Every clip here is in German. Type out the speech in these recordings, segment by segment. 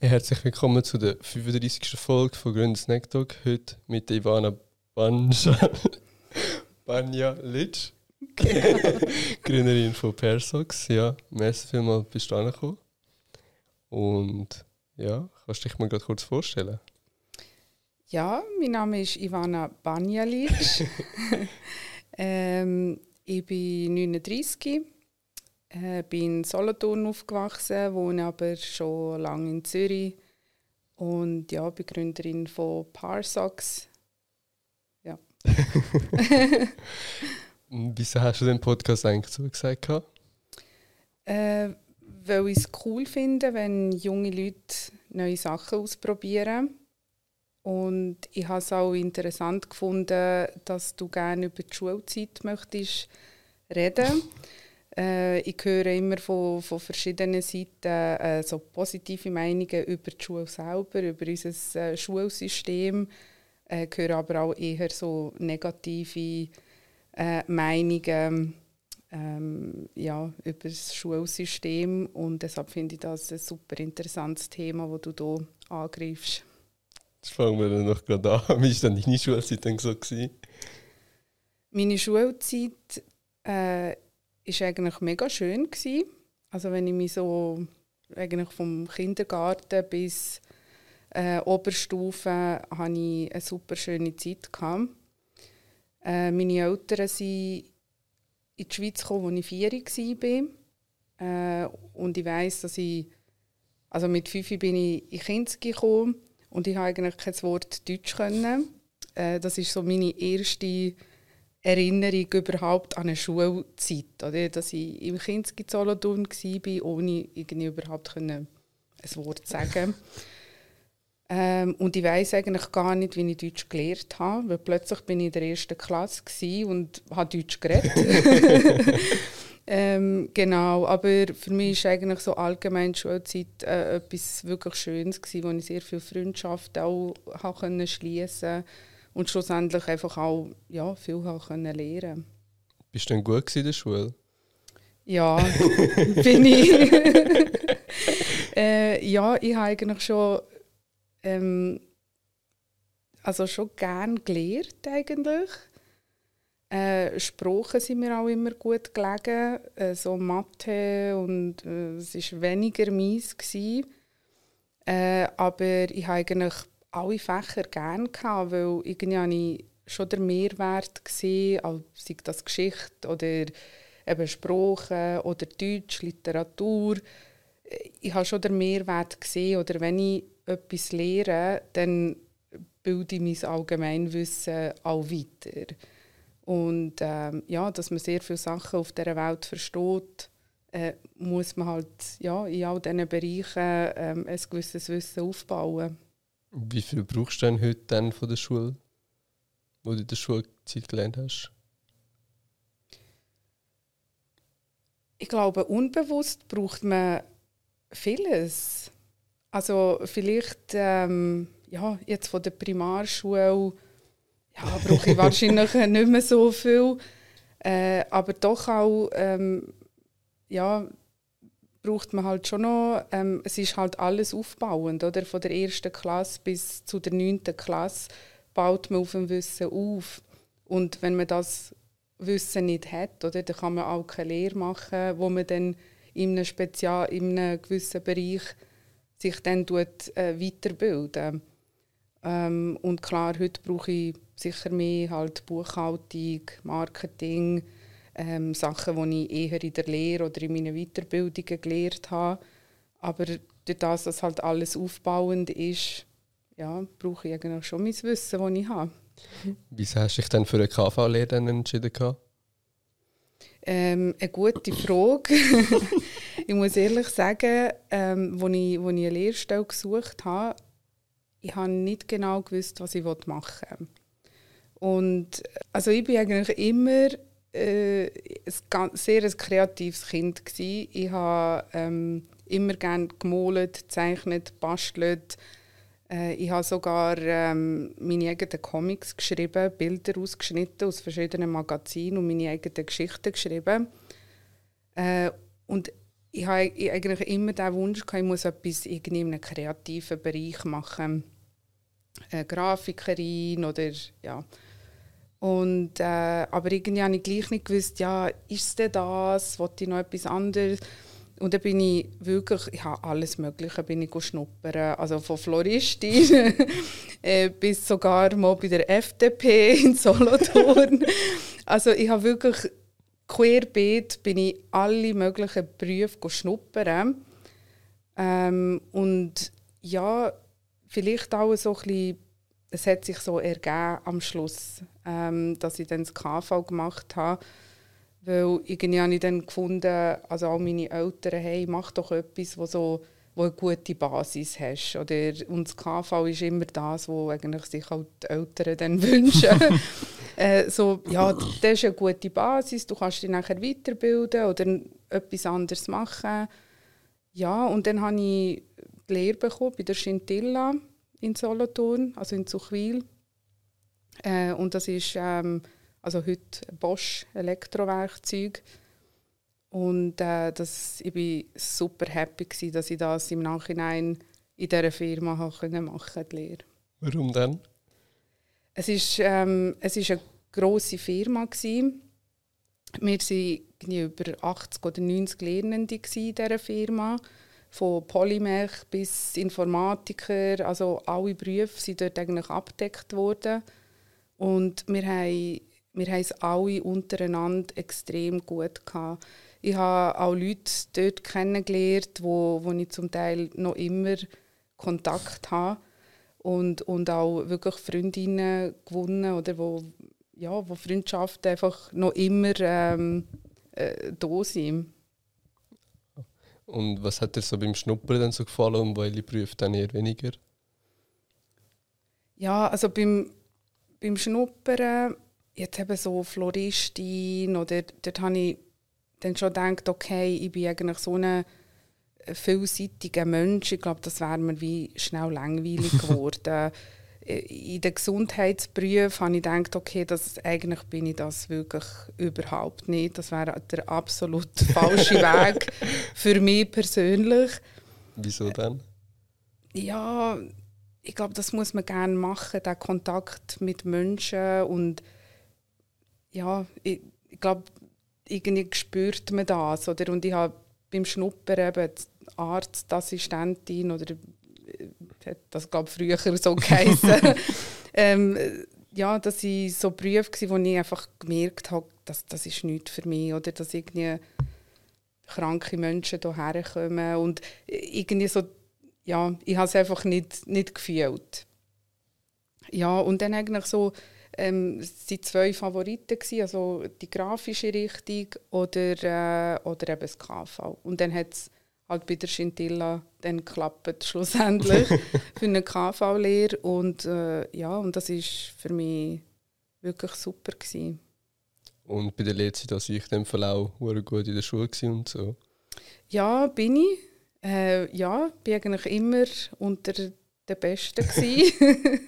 Herzlich willkommen zu der 35. Folge von Grünen Snack Talk. Heute mit Ivana Banja, Banja Litsch, Gründerin von Persox. Ja, merci vielmals bist du angekommen. Und ja, kannst du dich mal kurz vorstellen? Ja, mein Name ist Ivana Banjalic. ähm, ich bin 39, äh, bin in Solothurn aufgewachsen, wohne aber schon lange in Zürich und ja, bin Gründerin von Parsox. Ja. Wieso hast du den Podcast eigentlich zugesagt? Äh, weil ich es cool finde, wenn junge Leute neue Sachen ausprobieren. Und ich habe es auch interessant gefunden, dass du gerne über die Schulzeit möchtest reden. Äh, ich höre immer von, von verschiedenen Seiten äh, so positive Meinungen über die Schule selber, über unser äh, Schulsystem. Ich äh, höre aber auch eher so negative äh, Meinungen ähm, ja, über das Schulsystem. Und deshalb finde ich das ein super interessantes Thema, das du hier angreifst. Das fangen wir dann noch gerade an. Wie war denn deine Schulzeit dann so? Gewesen? Meine Schulzeit äh, ist eigentlich mega schön gewesen. Also wenn ich mich so eigentlich vom Kindergarten bis äh, Oberstufe hatte ich eine super schöne Zeit. Äh, meine Eltern sind in die Schweiz gekommen, als ich vier war. Äh, und ich weiss, dass ich also mit fünf bin ich in Kinski gekommen und ich habe eigentlich kein Wort Deutsch können. Äh, das ist so meine erste Erinnerung überhaupt an eine Schulzeit, oder? dass ich im Kinski Solothurn war, ohne irgendwie überhaupt können ein Wort zu sagen. ähm, und ich weiß eigentlich gar nicht, wie ich Deutsch gelernt habe, weil plötzlich bin ich in der ersten Klasse und habe Deutsch geredet. Ähm, genau, aber für mich war eigentlich so allgemein die Schulzeit äh, etwas wirklich Schönes, gewesen, wo ich sehr viele Freundschaften auch schließen und schlussendlich einfach auch ja, viel können lernen Bist du denn gut in der Schule? Ja, bin ich. äh, ja, ich habe eigentlich schon, ähm, also schon gern gelernt eigentlich. Äh, Sprachen sind mir auch immer gut gelegen, äh, so Mathe und äh, es war weniger mies. Äh, aber ich habe eigentlich alle Fächer gerne gehabt, weil irgendwie habe ich schon den Mehrwert gesehen, sei das Geschichte oder eben Sprache oder Deutsch, Literatur. Ich habe schon den Mehrwert gesehen oder wenn ich etwas lehre, dann bilde ich mein Allgemeinwissen auch weiter. Und ähm, ja, dass man sehr viele Sachen auf dieser Welt versteht, äh, muss man halt ja, in all diesen Bereichen ähm, ein gewisses Wissen aufbauen. Wie viel brauchst du denn heute dann von der Schule, wo du in der Schulzeit gelernt hast? Ich glaube, unbewusst braucht man vieles. Also vielleicht ähm, ja, jetzt von der Primarschule ja, brauche ich wahrscheinlich nicht mehr so viel. Äh, aber doch auch, ähm, ja, braucht man halt schon noch, ähm, es ist halt alles aufbauend, oder? Von der ersten Klasse bis zu der neunten Klasse baut man auf dem Wissen auf. Und wenn man das Wissen nicht hat, oder, dann kann man auch keine Lehre machen, wo man dann in einem, Spezial, in einem gewissen Bereich sich dann tut, äh, weiterbilden. Ähm, und klar, heute brauche ich sicher mehr halt Buchhaltung, Marketing, ähm, Sachen, die ich eher in der Lehre oder in meinen Weiterbildungen gelernt habe. Aber durch das, dass halt alles aufbauend ist, ja, brauche ich eigentlich schon mein Wissen, das ich habe. Wieso hast du dich dann für eine KV-Lehre entschieden? Ähm, eine gute Frage. ich muss ehrlich sagen, ähm, als ich, als ich eine Lehrstelle gesucht habe, ich habe nicht genau gewusst, was ich machen will. Und also ich bin eigentlich immer äh, ein sehr ein kreatives Kind gewesen. Ich habe ähm, immer gerne gemalt, gezeichnet, bastelt. Äh, ich habe sogar ähm, meine eigenen Comics geschrieben, Bilder ausgeschnitten aus verschiedenen Magazinen und meine eigenen Geschichten geschrieben. Äh, und ich habe eigentlich immer den Wunsch gehabt, ich muss etwas in einem kreativen Bereich machen. Eine Grafikerin oder ja. Und, äh, aber irgendwie habe ich gleich nicht gewusst, ja, ist es denn das? Wollte ich noch etwas anderes? Und dann bin ich wirklich, ich habe alles Mögliche bin ich schnuppern. Also von Floristin äh, bis sogar mal bei der FDP in Solothurn. also ich habe wirklich querbeet bin ich alle möglichen Berufe schnuppern. Ähm, und ja, vielleicht auch so ein bisschen, es hat sich so ergeben am Schluss, ähm, dass ich dann das KV gemacht habe weil irgendwie habe ich dann gefunden, also auch meine Eltern, hey, mach doch etwas, wo so wo eine gute Basis hast. Oder, und das KV ist immer das, was eigentlich sich auch die Eltern dann wünschen. äh, so, ja, das ist eine gute Basis, du kannst dich nachher weiterbilden oder etwas anderes machen. Ja, und dann habe ich die Lehre bekommen bei der Scintilla in Solothurn, also in Zuchwil. Äh, und das ist ähm, also heute Bosch Elektrowerkzeug. Und äh, das, ich war super happy, gewesen, dass ich das im Nachhinein in dieser Firma machen konnte, die Lehre. Warum denn? Es ist, ähm, es ist eine grosse Firma. Gewesen. Wir waren über 80 oder 90 Lernende in dieser Firma. Von Polymech bis Informatiker, also alle Berufe sind dort eigentlich abgedeckt worden. Und wir haben wir haben es alle untereinander extrem gut gehabt. Ich habe auch Leute dort kennengelernt, wo, wo ich zum Teil noch immer Kontakt habe und, und auch wirklich Freundinnen gewonnen oder wo, ja, wo Freundschaften einfach noch immer ähm, äh, da sind. Und was hat dir so beim Schnuppern dann so gefallen und welche Berufe dann eher weniger? Ja, also beim, beim Schnuppern jetzt eben so Floristin oder dort habe ich dann schon gedacht, okay, ich bin eigentlich so ein vielseitiger Mensch. Ich glaube, das wäre mir wie schnell langweilig geworden. In den Gesundheitsberufen habe ich gedacht, okay, das, eigentlich bin ich das wirklich überhaupt nicht. Das wäre der absolut falsche Weg für mich persönlich. Wieso denn? Ja, ich glaube, das muss man gerne machen, der Kontakt mit Menschen und ja, ich, ich glaube, irgendwie spürt man das. Oder? Und ich habe beim Schnuppern eben Arzt, Assistentin oder äh, das glaube früher so geheißen. ähm, ja, dass ich so Berufe war, wo ich einfach gemerkt habe, dass das ist nichts für mich oder dass irgendwie kranke Menschen hierher kommen und irgendwie so, ja, ich habe es einfach nicht, nicht gefühlt. Ja, und dann eigentlich so ähm, es waren zwei Favoriten, gewesen, also die grafische Richtung oder, äh, oder eben das KV. Und dann hat es halt bei der Scintilla dann geklappt, schlussendlich, für eine KV-Lehre. Und äh, ja, und das war für mich wirklich super. Gewesen. Und bei der Lehrzeit war ich in dem Fall auch gut in der Schule und so? Ja, bin ich. Äh, ja, bin eigentlich immer unter der Beste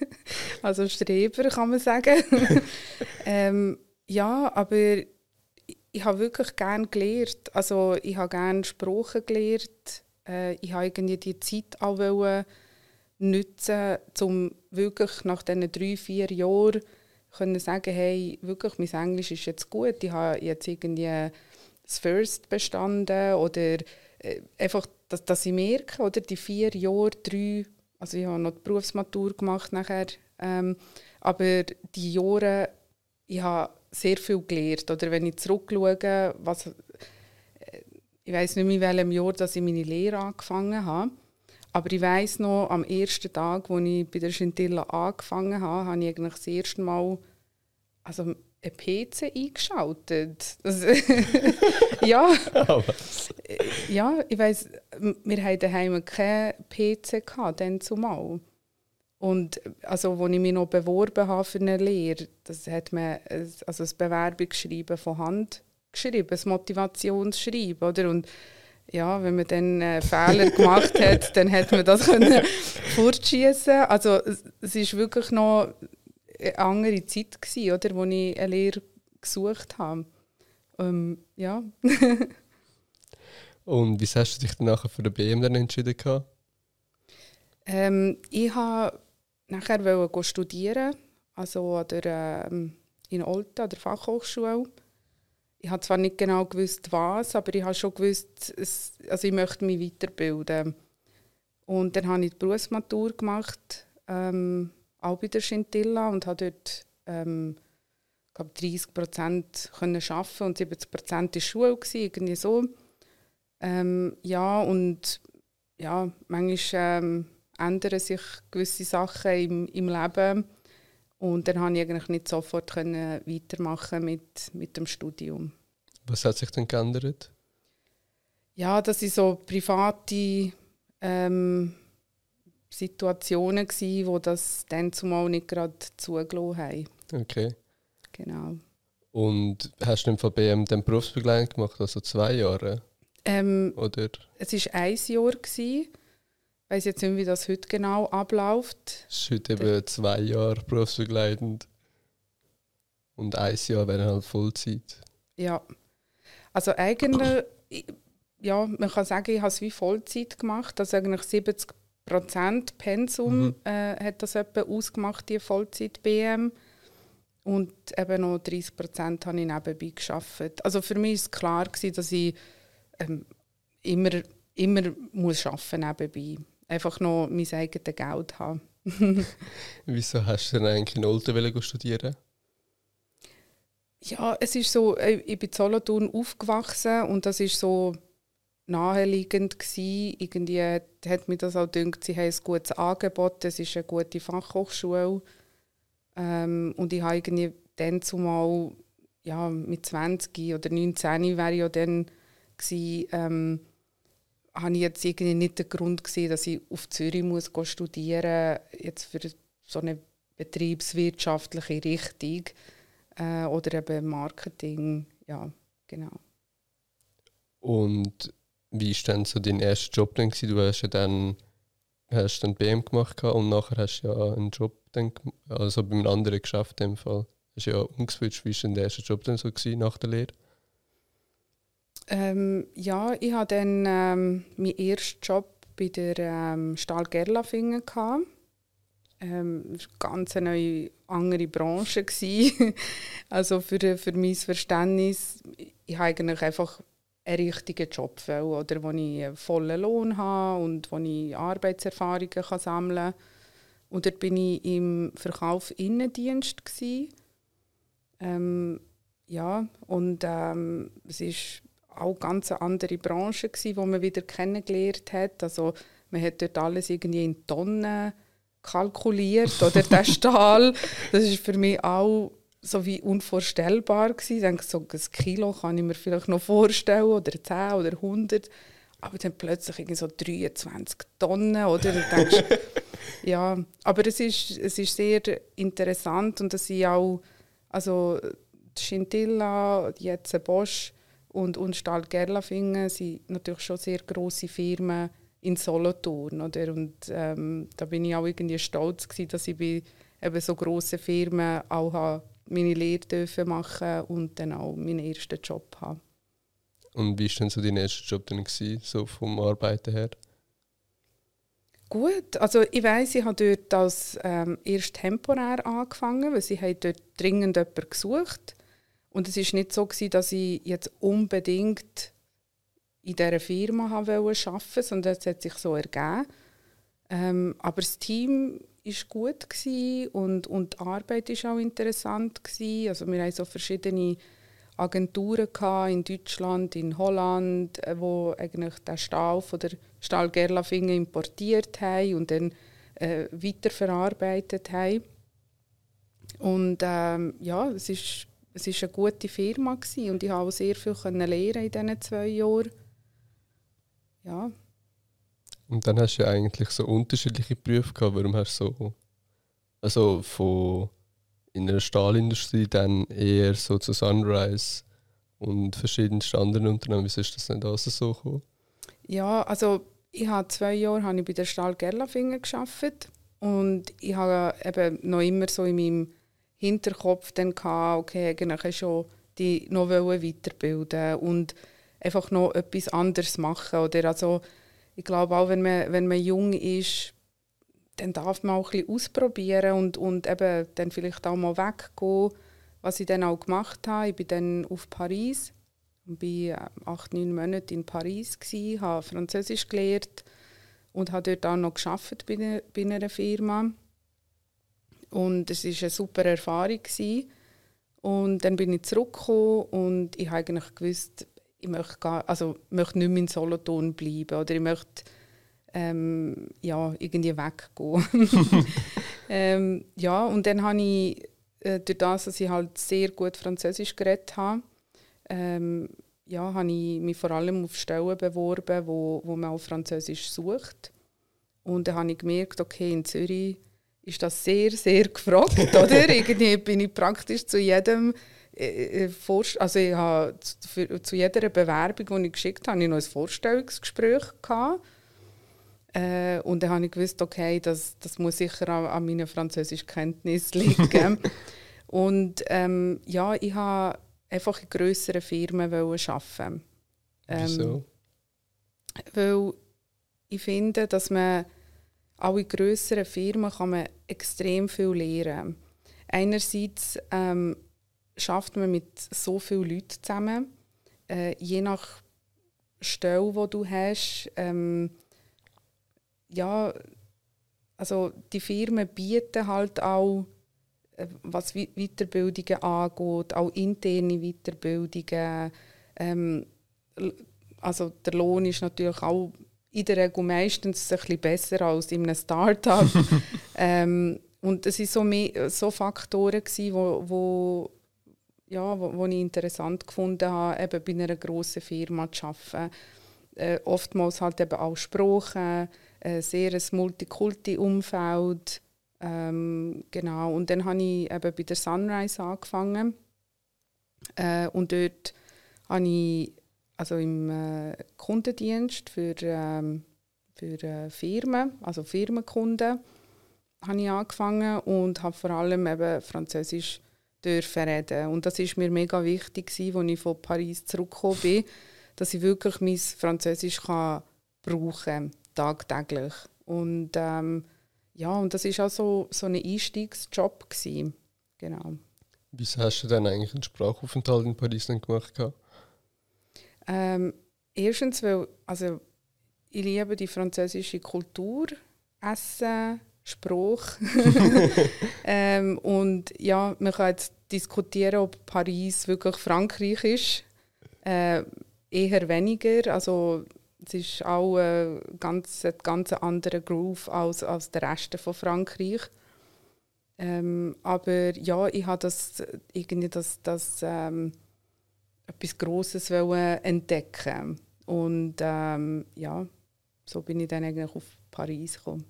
also Streber kann man sagen. ähm, ja, aber ich, habe wirklich gerne gelernt. Also ich habe gerne Sprachen gelernt. Äh, ich habe irgendwie die Zeit auch wollen nutzen, um wirklich nach diesen drei, vier Jahren können sagen, hey, wirklich, mein Englisch ist jetzt gut. Ich habe jetzt irgendwie das First bestanden oder äh, einfach, dass, dass ich merke, oder die vier Jahre, drei also ich habe noch die Berufsmatur gemacht nachher. Ähm, aber die Jahre, ich habe sehr viel gelernt. Oder wenn ich zurückschaue, was, äh, ich weiß nicht mehr, in welchem Jahr dass ich meine Lehre angefangen habe. Aber ich weiß noch, am ersten Tag, als ich bei der Scintilla angefangen habe, habe ich eigentlich das erste Mal also einen PC eingeschaltet. Ja. Oh, ja, ich weiss, wir hatten daheim keinen PC gehabt, dann zumal. Und also, als ich mich noch beworben habe für eine Lehre, das hat man also ein Bewerbungsschreiben von Hand geschrieben, ein Motivationsschreiben, oder? Und ja, wenn man dann äh, Fehler gemacht hat, dann hat man das können fortschießen. Also es ist wirklich noch eine andere Zeit gewesen, oder, wo ich eine Lehre gesucht habe. Ähm, ja. Und wie hast du dich dann nachher für den BM dann entschieden? Gehabt? Ähm, ich wollte nachher studieren, also an der, ähm, in Olten, an der Fachhochschule. Ich habe zwar nicht genau gewusst, was, aber ich habe schon gewusst, es, also ich möchte mich weiterbilden. Und dann habe ich die Berufsmatur gemacht, ähm, auch bei der Scintilla und habe dort ähm, glaube 30 Prozent arbeiten und 70 Prozent in der Schule, gewesen, irgendwie so. Ähm, ja, und ja, manchmal ähm, ändern sich gewisse Sachen im, im Leben und dann konnte ich eigentlich nicht sofort können weitermachen mit, mit dem Studium. Was hat sich denn geändert? Ja, das sind so private ähm, Situationen gewesen, wo das dann zumal nicht gerade zugelassen haben. Okay. Genau. Und hast du von BM dann Berufsbegleitung gemacht, also zwei Jahre? Ähm, Oder? Es war ein Jahr. Gewesen. Ich weiß jetzt nicht, wie das heute genau abläuft. Es ist heute eben zwei Jahre berufsbegleitend. Und ein Jahr wäre halt Vollzeit. Ja. Also eigentlich, ja, man kann sagen, ich habe es wie Vollzeit gemacht. Also eigentlich 70 Prozent Pensum mhm. äh, hat das etwa ausgemacht, die Vollzeit-BM. Und eben noch 30 Prozent habe ich nebenbei geschafft. Also für mich war klar, gewesen, dass ich ähm, immer, immer muss arbeiten nebenbei. Einfach noch mein eigenes Geld haben. Wieso hast du denn eigentlich in Olten studieren? Ja, es ist so, äh, ich bin in Solothurn aufgewachsen und das ist so naheliegend gewesen. Irgendwie hat mir das auch gedacht, sie haben ein gutes Angebot, es ist eine gute Fachhochschule ähm, und ich habe irgendwie dann zumal, ja, mit 20 oder 19 wäre ich ja dann gewesen, ähm, habe ich jetzt irgendwie nicht den Grund gesehen, dass ich auf Zürich muss studieren muss, jetzt für so eine betriebswirtschaftliche Richtung äh, oder eben Marketing, ja, genau. Und wie war dann so dein erster Job dann? Du hast ja dann hast dann BM gemacht und nachher hast du ja einen Job dann, also bei einem anderen geschafft in dem Fall. Hast ja umgeswitcht. Wie war denn der erste Job dann so nach der Lehre? Ähm, ja, ich hatte dann ähm, meinen ersten Job bei der ähm, Stahl Gerlafingen gehabt. Ähm, das war eine ganz neue, andere Branche. also für, für mein Verständnis, ich habe eigentlich einfach einen richtigen Job will, oder wo ich einen vollen Lohn habe und wo ich Arbeitserfahrungen kann sammeln kann. Und dort war ich im Verkauf Innendienst. Ähm, ja, und ähm, es ist auch ganz andere Branche gewesen, wo man wieder kennengelernt hat. Also man hat dort alles irgendwie in Tonnen kalkuliert oder der Stahl. Das ist für mich auch so wie unvorstellbar gewesen. Ich denke, so ein Kilo kann ich mir vielleicht noch vorstellen oder 10 oder 100. Aber dann plötzlich irgendwie so 23 Tonnen, oder? Du denkst, ja, aber es ist, es ist sehr interessant und dass ich auch, also Scintilla, jetzt Bosch und, und Stahl Gerlafingen sind natürlich schon sehr grosse Firmen in Solothurn, oder? Und ähm, da bin ich auch irgendwie stolz gewesen, dass ich bei eben so grossen Firmen auch meine Lehre dürfen machen und dann auch meinen ersten Job haben. Und wie war denn so dein erster Job dann gewesen, so vom Arbeiten her? Gut, also ich weiß, ich habe dort als ähm, erst temporär angefangen, weil sie haben dort dringend jemanden gesucht und es ist nicht so gewesen, dass ich jetzt unbedingt in dieser Firma arbeiten wollte, sondern es hat sich so ergeben. Ähm, aber das Team war gut und, und die Arbeit war auch interessant. Gewesen. Also wir hatten so verschiedene Agenturen in Deutschland, in Holland, äh, wo eigentlich den Stahl von der Stahl Gerlafingen importiert haben und dann äh, weiterverarbeitet haben. Und ähm, ja, es ist es ist eine gute Firma gewesen und ich habe auch sehr viel lernen in diesen zwei Jahren. Ja. Und dann hast du ja eigentlich so unterschiedliche Berufe gehabt. Warum hast du so, also von in der Stahlindustrie dann eher so zu Sunrise und verschiedensten anderen Unternehmen. Wieso ist das nicht alles so gekommen? Ja, also ich habe zwei Jahre habe ich bei der Stahl Gerlafingen gearbeitet und ich habe eben noch immer so in meinem Hinterkopf dann gehabt, okay, eigentlich schon die noch weiterbilden und einfach noch etwas anderes machen. Oder also, ich glaube auch, wenn man, wenn man jung ist, dann darf man auch ein bisschen ausprobieren und, und eben dann vielleicht auch mal weggehen, was ich dann auch gemacht habe. Ich bin dann auf Paris und war acht, neun Monate in Paris, gewesen, habe Französisch gelernt und habe dort auch noch gearbeitet bei, bei einer Firma. Und es war eine super Erfahrung. Gewesen. Und dann bin ich zurückgekommen und ich habe eigentlich gewusst, ich möchte, gar, also, möchte nicht mehr in Solothurn bleiben oder ich möchte ähm, ja, irgendwie weggehen. ähm, ja, und dann habe ich, äh, durch das, dass ich halt sehr gut Französisch geredet habe, ähm, ja, habe ich mich vor allem auf Stellen beworben, wo, wo man auch Französisch sucht. Und dann habe ich gemerkt, okay, in Zürich ist das sehr, sehr gefragt, oder? Irgendwie bin ich praktisch zu jedem äh, äh also ich habe zu, jeder Bewerbung, die ich geschickt habe, ich noch ein Vorstellungsgespräch gehabt. Äh, und dann habe ich gewusst, okay, das, das muss sicher an, an meinen Französischkenntnissen liegen. und ähm, ja, ich habe einfach in grösseren Firmen arbeiten. Ähm, Wieso? Weil ich finde, dass man auch in grösseren Firmen kann man extrem viel lernen. Einerseits ähm, schafft man mit so vielen Leuten zusammen. Äh, je nach Stelle, wo du hast, ähm, ja, also die Firmen bieten halt auch, äh, was Weiterbildungen angeht, auch interne Weiterbildungen. Ähm, also der Lohn ist natürlich auch in der Regel meistens ein bisschen besser als in einem Start-up. ähm, und es waren so, mehr, so Faktoren, die wo, wo, ja, wo, wo ich interessant gefunden habe, eben bei einer grossen Firma zu arbeiten. Äh, oftmals halt eben auch Sprachen, äh, sehr ein Multikulti-Umfeld. Ähm, genau. Und dann habe ich eben bei der Sunrise angefangen. Äh, und dort habe ich also im äh, Kundendienst für, ähm, für äh, Firmen, also Firmenkunden, habe ich angefangen und habe vor allem eben Französisch dürfen reden. Und das ist mir mega wichtig, als ich von Paris zurückgekommen bin, dass ich wirklich mein Französisch kann brauchen kann, tagtäglich. Und ähm, ja, und das war auch so, so ein Einstiegsjob. Gewesen. Genau. Wieso hast du dann eigentlich einen Sprachaufenthalt in Paris dann gemacht? Ähm, erstens, weil also, ich liebe die französische Kultur, Essen, Spruch. ähm, und ja, man kann jetzt diskutieren, ob Paris wirklich Frankreich ist. Äh, eher weniger. Also, es ist auch äh, ganz, ein ganz anderer Groove als, als der Rest von Frankreich. Ähm, aber ja, ich habe das irgendwie das, das ähm, etwas Grosses entdecken und ähm, ja, so bin ich dann eigentlich auf Paris gekommen.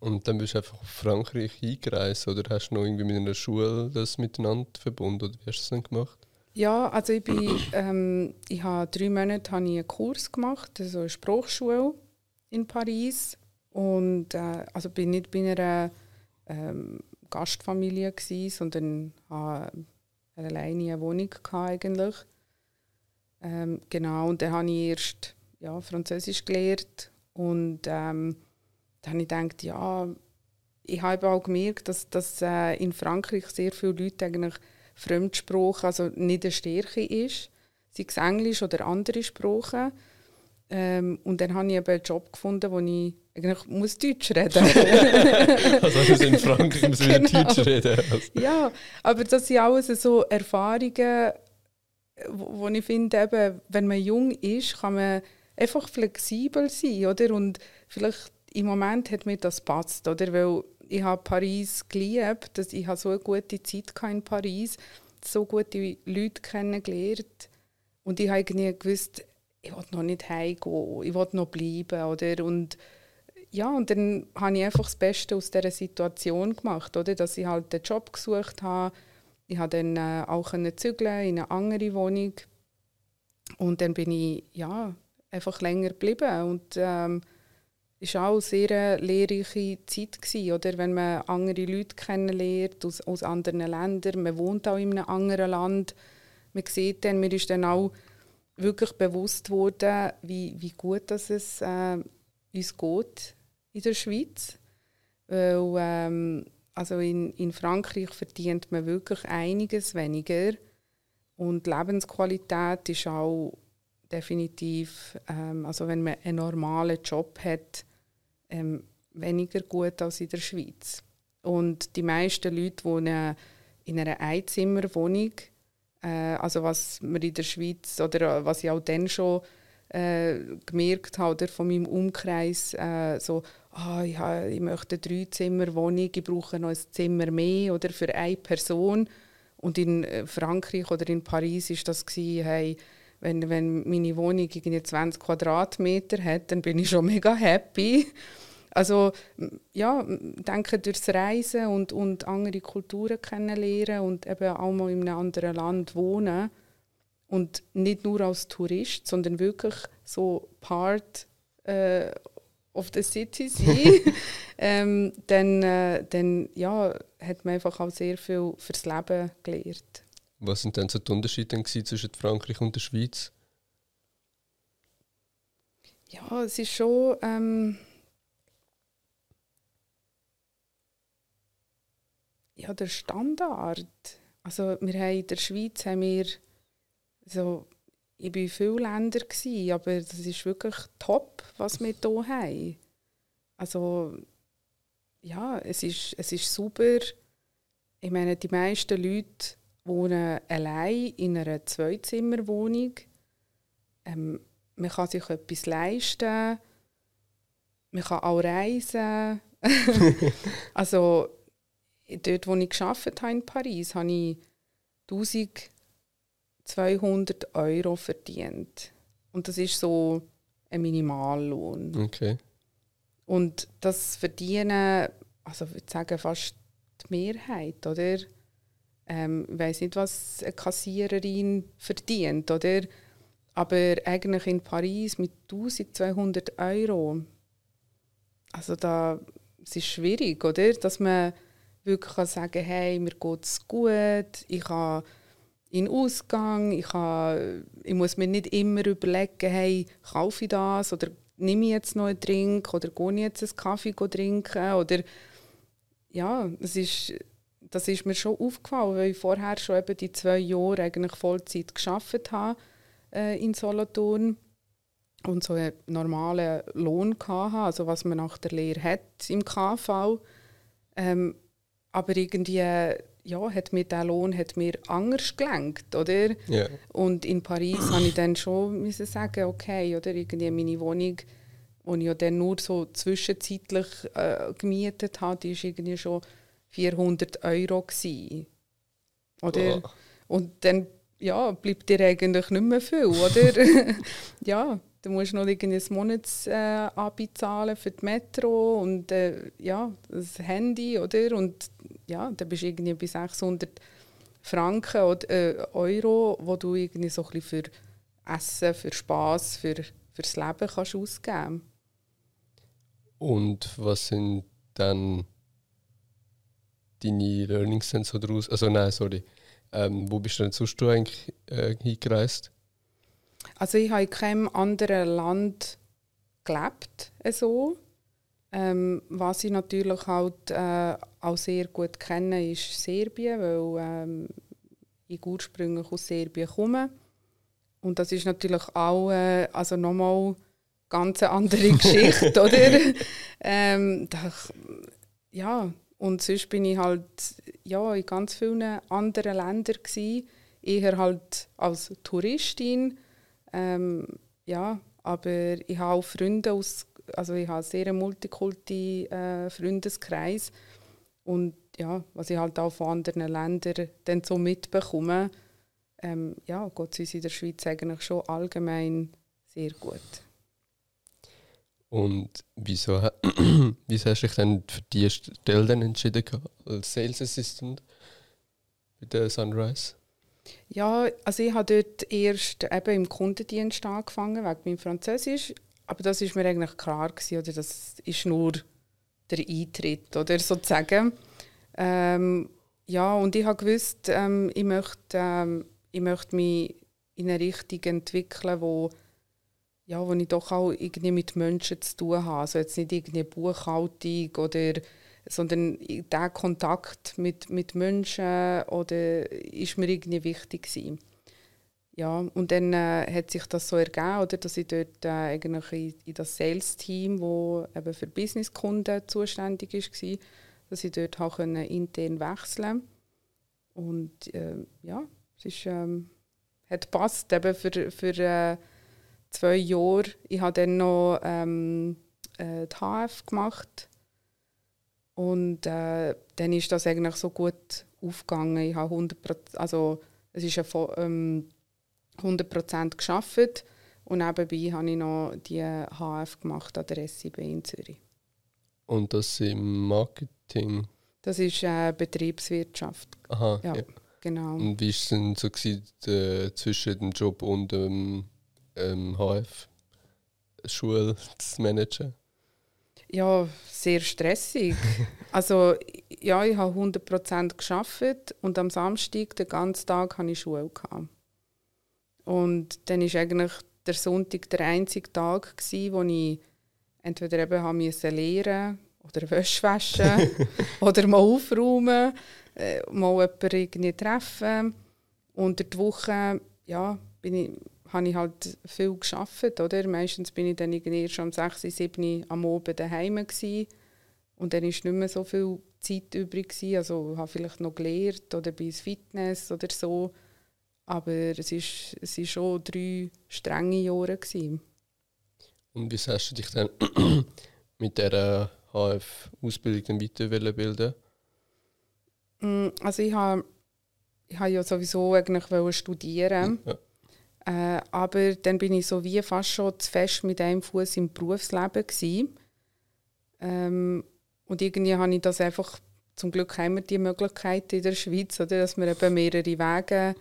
Und dann bist du einfach auf Frankreich eingereist oder hast du noch irgendwie mit einer Schule das miteinander verbunden oder wie hast du das dann gemacht? Ja, also ich bin, ähm, ich habe drei Monate habe ich einen Kurs gemacht, also eine Sprachschule in Paris und äh, also bin nicht bei einer ähm, Gastfamilie gewesen, sondern hatte alleine eine Wohnung gehabt eigentlich. Ähm, genau, und dann habe ich erst ja, Französisch gelernt und ähm, dann habe ich gedacht, ja, ich habe auch gemerkt, dass, dass äh, in Frankreich sehr viele Leute eigentlich Fremdsprache also nicht eine Stärke ist, sei es Englisch oder andere Sprachen. Ähm, und dann habe ich eben einen Job gefunden, wo ich eigentlich muss Deutsch reden Also also in Frankreich muss genau. Deutsch reden also. Ja, aber das sind alles so Erfahrungen, wo, wo ich finde, eben, wenn man jung ist, kann man einfach flexibel sein, oder? Und vielleicht im Moment hat mir das passt, oder? Weil ich habe Paris geliebt, dass ich habe so eine gute Zeit in Paris, so gute Leute kennengelernt und ich habe irgendwie gewusst, ich will noch nicht heimgehen, ich will noch bleiben, oder? Und ja, und dann habe ich einfach das Beste aus dieser Situation gemacht, oder? Dass ich halt einen Job gesucht habe, ich habe dann äh, auch zügeln in eine andere Wohnung. Und dann bin ich ja, einfach länger geblieben. Und ähm, es war auch eine sehr lehrreiche Zeit, gewesen, oder? wenn man andere Leute kennenlernt aus, aus anderen Ländern. Man wohnt auch in einem anderen Land. Man sieht dann, man ist dann auch wirklich bewusst geworden, wie, wie gut dass es äh, uns geht in der Schweiz. Weil, ähm, also in, in Frankreich verdient man wirklich einiges weniger und Lebensqualität ist auch definitiv, ähm, also wenn man einen normalen Job hat, ähm, weniger gut als in der Schweiz. Und die meisten Leute wohnen in einer Einzimmerwohnung. Äh, also was man in der Schweiz oder was ich auch dann schon äh, gemerkt habe von meinem Umkreis, äh, so, oh, ich, habe, ich möchte eine Dreizimmerwohnung, ich brauche noch ein Zimmer mehr oder für eine Person. Und in äh, Frankreich oder in Paris ist das gewesen, hey, wenn, wenn meine Wohnung irgendwie 20 Quadratmeter hat, dann bin ich schon mega happy. Also ja, denke durchs Reisen und, und andere Kulturen kennenlernen und eben auch mal in einem anderen Land wohnen und nicht nur als Tourist, sondern wirklich so Part äh, of the city sein, ähm, dann, äh, dann ja, hat man einfach auch sehr viel fürs Leben gelernt. Was sind denn so die Unterschiede zwischen Frankreich und der Schweiz? Ja, es ist schon... Ähm, ja, der Standard. Also wir haben in der Schweiz haben wir so, ich war in vielen Ländern, gewesen, aber das ist wirklich top, was wir hier haben. Also ja, es ist, es ist super. Ich meine, die meisten Leute wohnen allein in einer Zweizimmerwohnung. Ähm, man kann sich etwas leisten. Man kann auch reisen. also dort, wo ich gearbeitet habe in Paris, habe ich 1200 Euro verdient. Und das ist so ein Minimallohn. Okay. Und das verdienen, also ich würde sagen, fast die Mehrheit, oder? Ähm, ich weiß nicht, was eine Kassiererin verdient, oder? Aber eigentlich in Paris mit 1200 Euro, also da, es ist schwierig, oder? Dass man wirklich kann sagen hey, mir geht es gut, ich habe in Ausgang, ich, habe, ich muss mir nicht immer überlegen, hey, kaufe ich das oder nehme ich jetzt noch einen Drink oder gehe ich jetzt einen Kaffee trinken oder ja, das ist, das ist mir schon aufgefallen, weil ich vorher schon eben die zwei Jahre eigentlich Vollzeit geschafft habe äh, in Solothurn und so einen normalen Lohn hatte, also was man nach der Lehre hat im KV. Ähm, aber irgendwie ja, hat mir der Lohn hat mir anders gelenkt, oder? Yeah. Und in Paris habe ich dann schon müssen sagen, okay, oder irgendwie meine Wohnung, die ich ja dann nur so zwischenzeitlich äh, gemietet habe, die war irgendwie schon 400 Euro gewesen, oder? Oh. Und dann ja, bleibt dir eigentlich nicht mehr viel, oder? ja, Du musst noch ein Monatsabi äh, zahlen für die Metro und äh, ja, das Handy, oder? Und ja, dann bist du irgendwie bei 600 Franken oder äh, Euro, wo du irgendwie so ein für Essen, für Spass, für fürs Leben kannst ausgeben. Und was sind dann deine Learnings so daraus? Also nein, sorry. Ähm, wo bist du denn sonst du eigentlich äh, hingereist? Also ich habe in keinem anderen Land gelebt, so. Ähm, was ich natürlich halt äh, auch sehr gut kenne, ist Serbien, weil ähm, ich ursprünglich aus Serbien komme. Und das ist natürlich auch äh, also nochmal ganz eine andere Geschichte, oder? Ähm, da, ja, und sonst bin ich halt ja, in ganz vielen anderen Ländern gewesen, eher halt als Touristin ähm, ja, aber ich habe auch Freunde aus, also ich habe einen sehr multikulti äh, Freundeskreis und ja, was ich halt auch von anderen Ländern dann so mitbekomme, ähm, ja, geht es uns in der Schweiz eigentlich schon allgemein sehr gut. Und wieso, wieso hast du dich dann für diese Stelle dann entschieden als Sales Assistant bei der Sunrise? Ja, also ich habe dort erst eben im Kundendienst angefangen, wegen meinem Französisch. Aber das ist mir eigentlich klar gewesen, oder das ist nur der Eintritt, oder sozusagen. Ähm, ja, und ich habe gewusst, ähm, ich, möchte, ähm, ich möchte mich in eine Richtung entwickeln, wo, ja, wo ich doch auch irgendwie mit Menschen zu tun habe. Also jetzt nicht irgendwie Buchhaltung oder sondern der Kontakt mit, mit Menschen oder ist mir irgendwie wichtig gewesen. Ja, und dann äh, hat sich das so ergeben, oder, dass ich dort äh, eigentlich in, in das Sales-Team, das eben für Businesskunden zuständig war, dass ich dort auch intern wechseln Und äh, ja, es ist, ähm, hat passt eben für, für äh, zwei Jahre. Ich habe dann noch ähm, äh, die HF gemacht und äh, dann ist das eigentlich so gut aufgegangen. Ich habe 100%, also es ist eine, ähm, 100% geschafft und nebenbei habe ich noch die HF gemacht an der SIB in Zürich. Und das im Marketing? Das ist äh, Betriebswirtschaft. Aha, ja, ja, genau. Und wie war es denn so gewesen, äh, zwischen dem Job und dem ähm, HF Schule zu managen? Ja, sehr stressig. also ja, ich habe 100% geschafft und am Samstag, den ganzen Tag, hatte ich Schule. Gehabt. Und dann war eigentlich der Sonntag der einzige Tag, gewesen, wo ich entweder eben haben lernen musste oder Wäsche waschen oder mal aufräumen, äh, mal jemanden irgendwie treffen. Unter der Woche ja, bin ich, habe ich halt viel gearbeitet. Oder? Meistens bin ich dann irgendwie erst um 6, 7 am Abend daheim gewesen. Und dann war nicht mehr so viel Zeit übrig. Gewesen. Also ich habe vielleicht noch gelernt oder bei Fitness oder so. Aber es war ist, es ist schon drei strenge Jahre. Gewesen. Und wie hast du dich dann mit dieser HF-Ausbildung weiterbilden mm, Also ich habe, ich habe ja sowieso eigentlich studieren. Ja. Äh, aber dann bin ich so wie fast schon zu fest mit einem Fuß im Berufsleben gewesen. Ähm, und irgendwie habe ich das einfach, zum Glück haben wir die Möglichkeit in der Schweiz, oder, dass wir eben mehrere Wege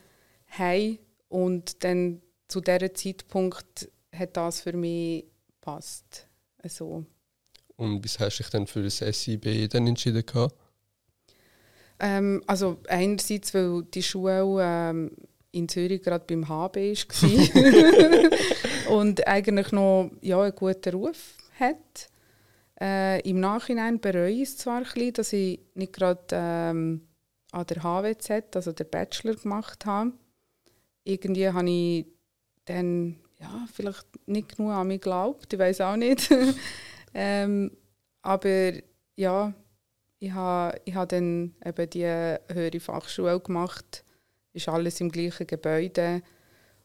haben. Und dann zu diesem Zeitpunkt hat das für mich gepasst. Also. Und wie hast du dich dann für das SIB dann entschieden? Ähm, also einerseits, weil die Schule ähm, in Zürich gerade beim HB war und eigentlich noch ja, einen guten Ruf hat. Äh, Im Nachhinein bereue ich es zwar ein bisschen, dass ich nicht gerade ähm, an der HWZ, also der Bachelor, gemacht habe. Irgendwie habe ich dann ja, vielleicht nicht genug an mich geglaubt, ich weiß auch nicht. ähm, aber ja, ich habe, ich habe dann eben die höhere Fachschule gemacht ist alles im gleichen Gebäude.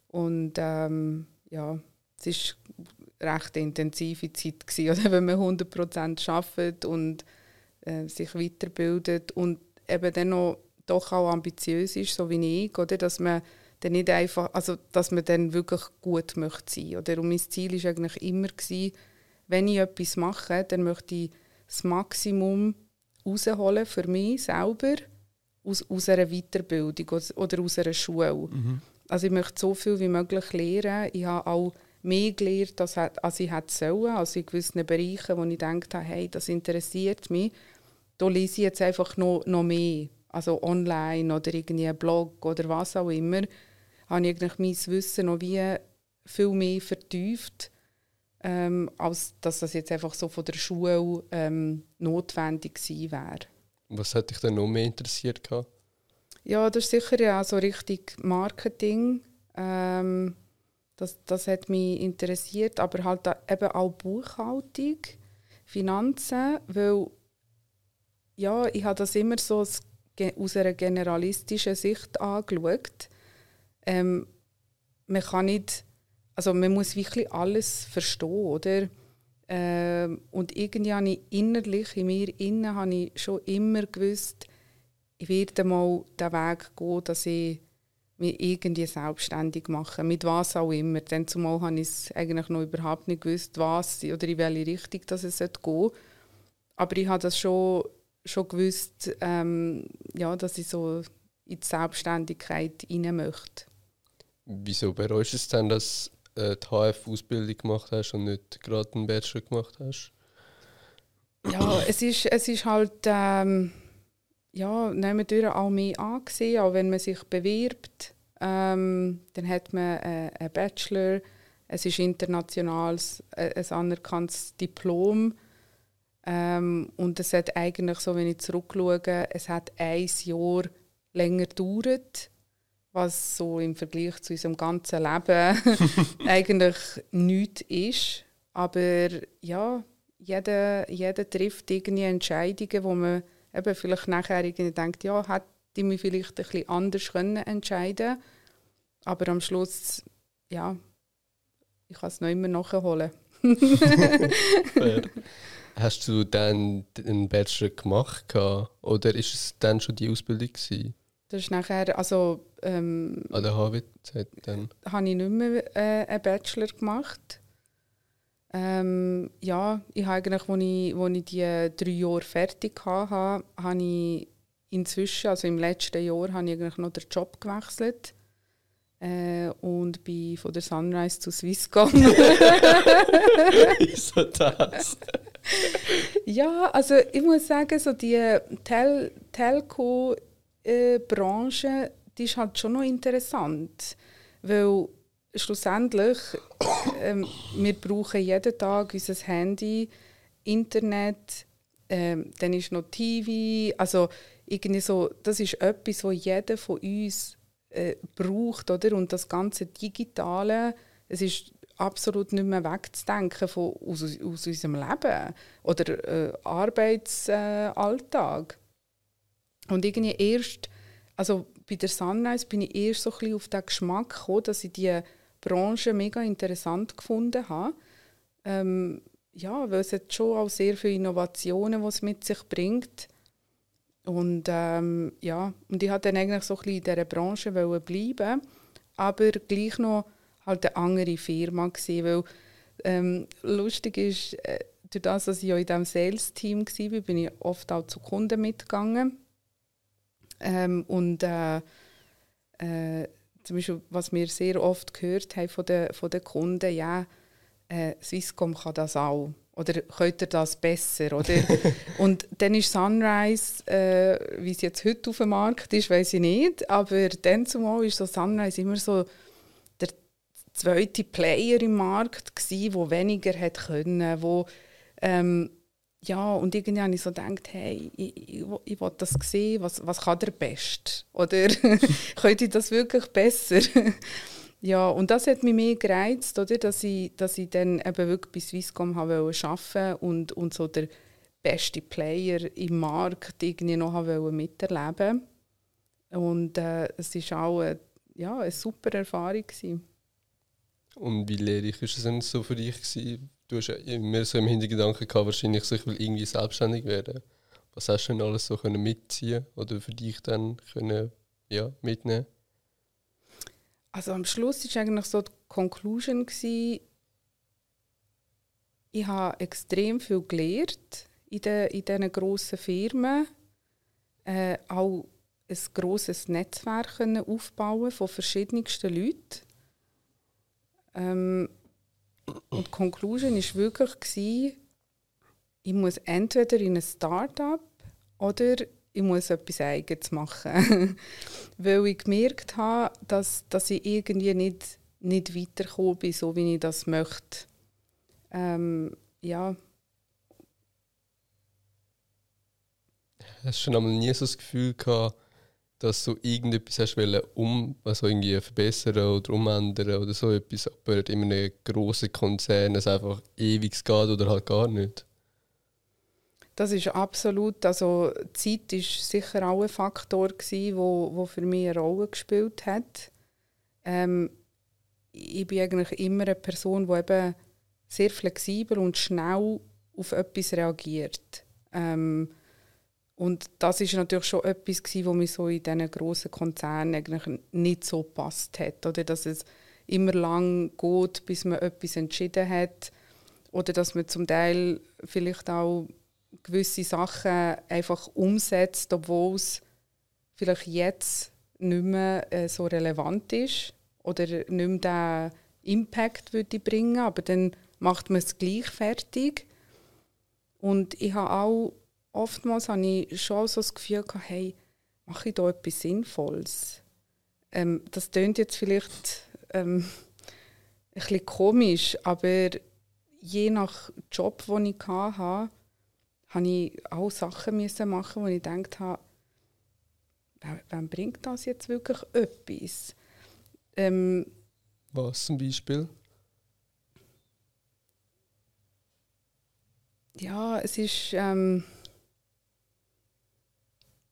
Und ähm, ja, es war eine recht intensive Zeit, gewesen, wenn man 100% arbeitet und äh, sich weiterbildet und eben dann noch doch auch ambitiös ist, so wie ich, oder, dass man dann nicht einfach, also dass man dann wirklich gut möchte sein. Oder? Und mein Ziel war eigentlich immer, gewesen, wenn ich etwas mache, dann möchte ich das Maximum rausholen für mich selber aus, aus einer Weiterbildung oder aus einer Schule. Mhm. Also ich möchte so viel wie möglich lernen. Ich habe auch mehr gelernt, als, als ich hätte sollen. Also in gewissen Bereichen, wo ich gedacht habe, hey, das interessiert mich, da lese ich jetzt einfach noch, noch mehr. Also online oder irgendwie ein Blog oder was auch immer, habe ich eigentlich mein Wissen noch wie viel mehr vertieft, ähm, als dass das jetzt einfach so von der Schule ähm, notwendig gewesen wäre. Was hat dich denn noch mehr interessiert? Gehabt? Ja, das ist sicher ja so richtig Marketing. Ähm, das, das hat mich interessiert, aber halt eben auch Buchhaltung, Finanzen, weil ja, ich habe das immer so aus einer generalistischen Sicht angeschaut. Ähm, man kann nicht, also man muss wirklich alles verstehen, oder? Ähm, und irgendwie habe ich innerlich, in mir innen, habe ich schon immer gewusst, ich werde mal den Weg gehen, dass ich mich irgendwie selbstständig mache, mit was auch immer. Denn zumal habe ich es eigentlich noch überhaupt nicht gewusst, was oder in welche Richtung das es gehen sollte. Aber ich habe das schon, schon gewusst, ähm, ja, dass ich so in die Selbstständigkeit hinein möchte. Wieso bereust du es denn, dass äh, die HF-Ausbildung gemacht hast und nicht gerade einen Bachelor gemacht hast? Ja, es ist, es ist halt ähm, ja, nehmen auch mehr angesehen, auch wenn man sich bewirbt. Ähm, dann hat man äh, einen Bachelor. Es ist international äh, ein anerkanntes Diplom. Ähm, und es hat eigentlich, so wenn ich zurückschaue, es hat ein Jahr länger gedauert, was so im Vergleich zu unserem ganzen Leben eigentlich nichts ist. Aber ja, jeder, jeder trifft irgendwie Entscheidungen, wo man eben vielleicht nachher irgendwie denkt, ja, hätte ich mich vielleicht ein bisschen anders können entscheiden Aber am Schluss, ja, ich kann es noch immer nachholen. Hast du dann einen Bachelor gemacht oder ist es dann schon die Ausbildung gewesen? Das ist nachher, also ähm, an der HWZ dann? Habe ich nicht mehr äh, einen Bachelor gemacht. Ähm, ja, ich habe eigentlich, als ich, als ich die drei Jahre fertig hatte, habe ich inzwischen, also im letzten Jahr, habe ich eigentlich noch den Job gewechselt äh, und bin von der Sunrise zu Swisscom. Wieso das? ja, also ich muss sagen, so die Tel Telco-Branche, äh, die ist halt schon noch interessant, weil schlussendlich, ähm, wir brauchen jeden Tag unser Handy, Internet, ähm, dann ist noch TV, also irgendwie so, das ist etwas, was jeder von uns äh, braucht, oder? Und das ganze Digitale, es ist absolut nicht mehr wegzudenken von, aus, aus unserem Leben oder äh, Arbeitsalltag. Äh, und irgendwie erst, also bei der Sunrise bin ich erst so ein bisschen auf den Geschmack gekommen, dass ich die Branche mega interessant gefunden habe. Ähm, ja, weil es hat schon auch sehr viele Innovationen, die es mit sich bringt. Und ähm, ja, und ich wollte dann eigentlich so ein bisschen in dieser Branche bleiben, aber gleich noch halt eine andere Firma gewesen, weil ähm, lustig ist, äh, durch das, dass ich auch in diesem Sales-Team war, bin ich oft auch zu Kunden mitgegangen. Ähm, und äh, äh, zum Beispiel, was wir sehr oft gehört haben von den, von den Kunden, ja, äh, Swisscom kann das auch. Oder könnt ihr das besser? Oder? und dann ist Sunrise, äh, wie es jetzt heute auf dem Markt ist, weiß ich nicht. Aber dann zumal ist so Sunrise immer so der zweite Player im Markt der weniger hätte können, wo ähm, ja, und irgendwie habe ich so gedacht, hey, ich, ich, ich will das sehen, was, was kann der Best? Oder könnte ich das wirklich besser? ja, und das hat mich mehr gereizt, oder? Dass, ich, dass ich dann eben wirklich bei Swisscom arbeiten und, und so der beste Player im Markt irgendwie noch miterleben Und äh, es war auch eine, ja, eine super Erfahrung. Gewesen. Und wie lehrreich war es denn so für dich? Gewesen? Du hast immer so im Hintergedanken gehabt, wahrscheinlich ich will irgendwie selbstständig werden. Was hast du denn alles so können mitziehen oder für dich dann können, ja, mitnehmen? Also am Schluss war eigentlich so die Conclusion, gewesen, ich habe extrem viel gelernt in, de, in diesen grossen Firmen. Äh, auch ein grosses Netzwerk aufbauen von verschiedensten Leuten. Ähm, und die Conclusion war wirklich, ich muss entweder in ein Start-up oder ich muss etwas Eigenes machen. Weil ich gemerkt habe, dass, dass ich irgendwie nicht, nicht weitergekommen bin, so wie ich das möchte. Ähm, ja. Hast du schon einmal nie so das Gefühl gehabt, dass du irgendetwas hast wollen, um also irgendwie verbessern oder umändern oder so etwas, aber in einem grossen Konzern es einfach ewig geht oder halt gar nicht? Das ist absolut, also Zeit ist sicher auch ein Faktor gewesen, wo, wo für mich eine Rolle gespielt hat. Ähm, ich bin eigentlich immer eine Person, die eben sehr flexibel und schnell auf etwas reagiert. Ähm, und das ist natürlich schon etwas, was mir so in diesen grossen Konzernen eigentlich nicht so passt hat. Oder dass es immer lang geht, bis man etwas entschieden hat. Oder dass man zum Teil vielleicht auch gewisse Sachen einfach umsetzt, obwohl es vielleicht jetzt nicht mehr äh, so relevant ist oder nicht mehr den Impact würde bringen, aber dann macht man es gleich fertig. Und ich habe auch oftmals habe ich schon so das Gefühl gehabt, hey, mache ich da etwas Sinnvolles? ähm, das klingt jetzt vielleicht ähm, ein bisschen komisch, aber je nach Job, den ich hatte, habe ich auch Sachen müssen machen, wo ich gedacht habe, wem bringt das jetzt wirklich etwas? Ähm, Was zum Beispiel? Ja, es ist, ähm,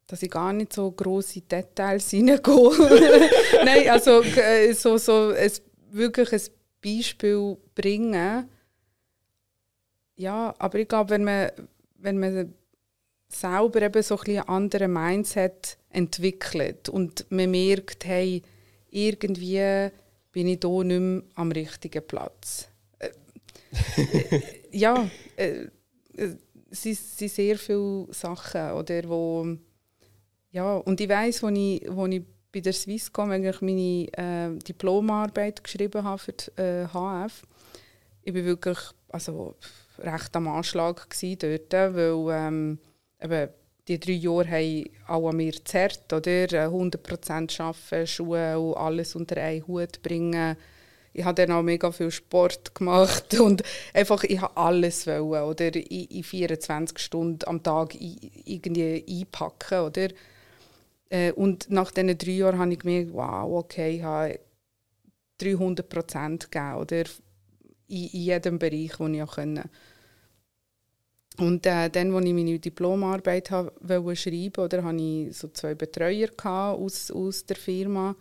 dass ich gar nicht so große Details hineingehe. Nein, also äh, so, so ein, wirklich ein Beispiel bringen. Ja, aber ich glaube, wenn man, wenn man selber eben so ein, ein anderes Mindset entwickelt und man merkt, hey, irgendwie bin ich hier nicht mehr am richtigen Platz. Äh, äh ja, äh, es sind, sehr viele Sachen, oder, wo, ja, und ich weiss, wo ich, ich bei der Swisscom eigentlich meine äh, Diplomarbeit geschrieben habe für die äh, HF, ich war wirklich also, recht am Anschlag dort, weil ähm, eben, die drei Jahre haben auch an mir gezerrt, oder? 100% arbeiten, Schuhe und alles unter einen Hut bringen ich habe dann auch mega viel Sport gemacht und einfach, ich habe alles wollen, oder in, 24 Stunden am Tag irgendwie einpacken, oder? Äh, und nach diesen drei Jahren habe ich gemerkt, wow, okay, ich habe 300 Prozent gegeben, oder? In, in jedem Bereich, den ich konnte. Und äh, dann, als ich meine Diplomarbeit wollte schreiben wollte, hatte ich so zwei Betreuer aus, aus der Firma.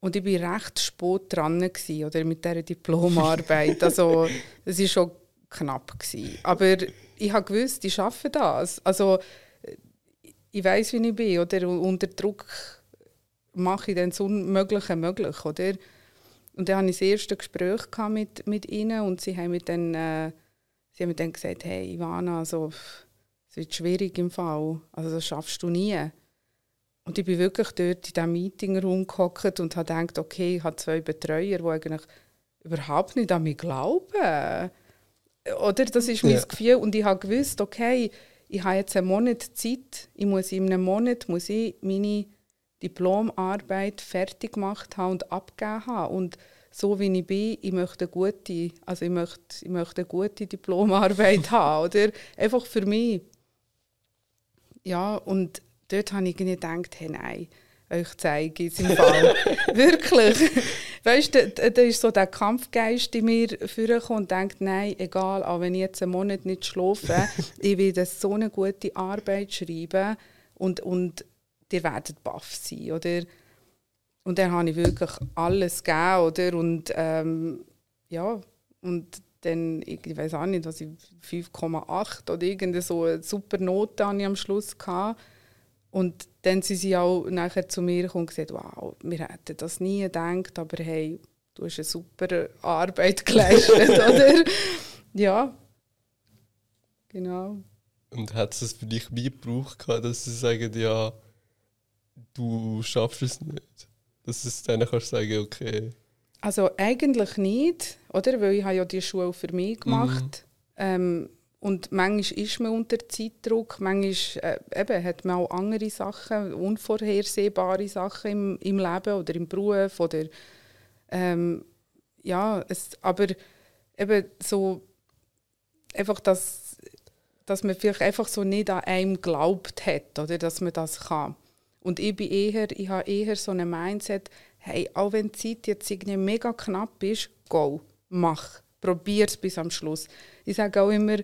Und ich war recht spät dran gewesen, oder, mit dieser Diplomarbeit. also, es war schon knapp. Gewesen. Aber ich habe gewusst, ich schaffe das. Also, ich weiß, wie ich bin. Oder? unter Druck mache ich dann das Unmögliche möglich. Oder? Und dann hatte ich das erste Gespräch mit, mit ihnen und sie haben mir dann, äh, sie haben mir dann gesagt, hey Ivana, also, es wird schwierig im Fall. Also das schaffst du nie. Und ich bin wirklich dort in diesem Meetingraum gehockt und habe gedacht, okay, ich habe zwei Betreuer, die eigentlich überhaupt nicht an mich glauben. Oder? Das ist mein ja. Gefühl. Und ich habe gewusst, okay, ich habe jetzt einen Monat Zeit. Ich muss in einem Monat muss ich meine Diplomarbeit fertig gemacht haben und abgegeben haben. Und so wie ich bin, ich möchte eine gute, also ich möchte, ich möchte eine gute Diplomarbeit haben. Oder? Einfach für mich. Ja, und dort habe ich gedacht, hey, nein, euch zeige ich es im Fall. Wirklich. Weißt du, da, da ist so der Kampfgeist in mir vorgekommen und denkt, nein, egal, auch wenn ich jetzt einen Monat nicht schlafe, ich will so eine gute Arbeit schreiben und, und ihr werdet baff sein, oder? Und dann habe ich wirklich alles gegeben, oder? Und ähm, ja, und dann, ich weiß auch nicht, was ich 5,8 oder irgendeine so eine super Note habe ich am Schluss gehabt. Und dann sind sie auch nachher zu mir gekommen und gesagt, wow, wir hätten das nie gedacht, aber hey, du hast eine super Arbeit geleistet, oder? Ja, genau. Und hat es für dich wie gebraucht, dass sie sagen, ja, du schaffst es nicht? Dass du dann kannst sagen, okay. Also eigentlich nicht, oder? Weil ich habe ja die Schule für mich gemacht. Mhm. Ähm, und manchmal ist man unter Zeitdruck, manchmal äh, eben, hat man auch andere Sachen, unvorhersehbare Sachen im, im Leben oder im Beruf. Oder, ähm, ja, es, aber eben so, einfach, dass, dass man vielleicht einfach so nicht an einem geglaubt hat, oder dass man das kann. Und ich bin eher, ich habe eher so ein Mindset, hey, auch wenn die Zeit jetzt irgendwie mega knapp ist, go, mach, probier es bis am Schluss. Ich sage auch immer,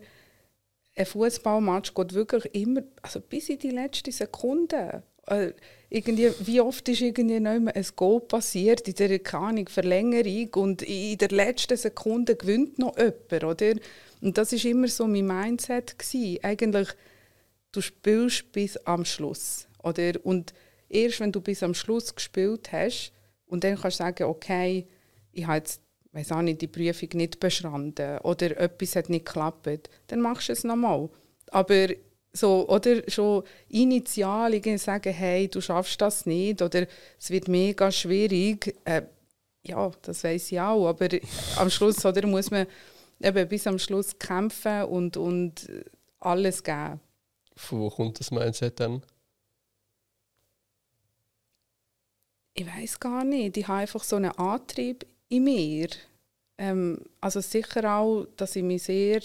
ein Fußballmatch geht wirklich immer, also bis in die letzte Sekunde. Äh, irgendwie, wie oft ist irgendwie nicht mehr ein Goal passiert in der keine Verlängerung und in der letzten Sekunde gewinnt noch jemand, oder? Und das ist immer so mein Mindset gewesen. Eigentlich, du spielst bis am Schluss, oder? Und erst wenn du bis am Schluss gespielt hast und dann kannst du sagen, okay, ich habe jetzt weiß auch nicht, die Prüfung nicht bestanden oder etwas hat nicht geklappt, dann machst du es nochmal. Aber so, oder schon initial sagen, hey, du schaffst das nicht oder es wird mega schwierig, äh, ja, das weiß ich auch, aber am Schluss oder, muss man eben bis am Schluss kämpfen und, und alles geben. Von wo kommt das Mindset dann? ich weiß gar nicht. Ich habe einfach so einen Antrieb in mir. Ähm, also sicher auch, dass ich mich sehr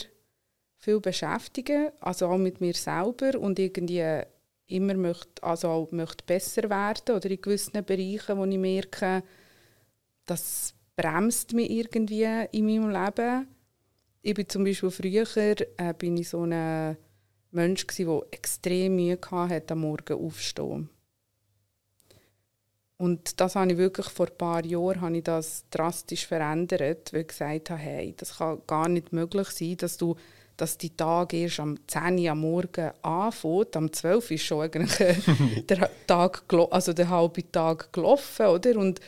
viel beschäftige, also auch mit mir selber und irgendwie immer möchte, also auch möchte besser werden oder in gewissen Bereichen, wo ich merke, das bremst mich irgendwie in meinem Leben. Ich bin zum Beispiel früher äh, bin ich so ein Mensch der extrem Mühe hatte, am Morgen aufzustehen. Und das habe ich wirklich vor ein paar Jahren habe ich das drastisch verändert, weil ich gesagt habe, hey, das kann gar nicht möglich sein, dass du dass die Tag erst am 10 Uhr am Morgen anfängt. Am 12 Uhr ist schon der, Tag, also der halbe Tag gelaufen, oder? Und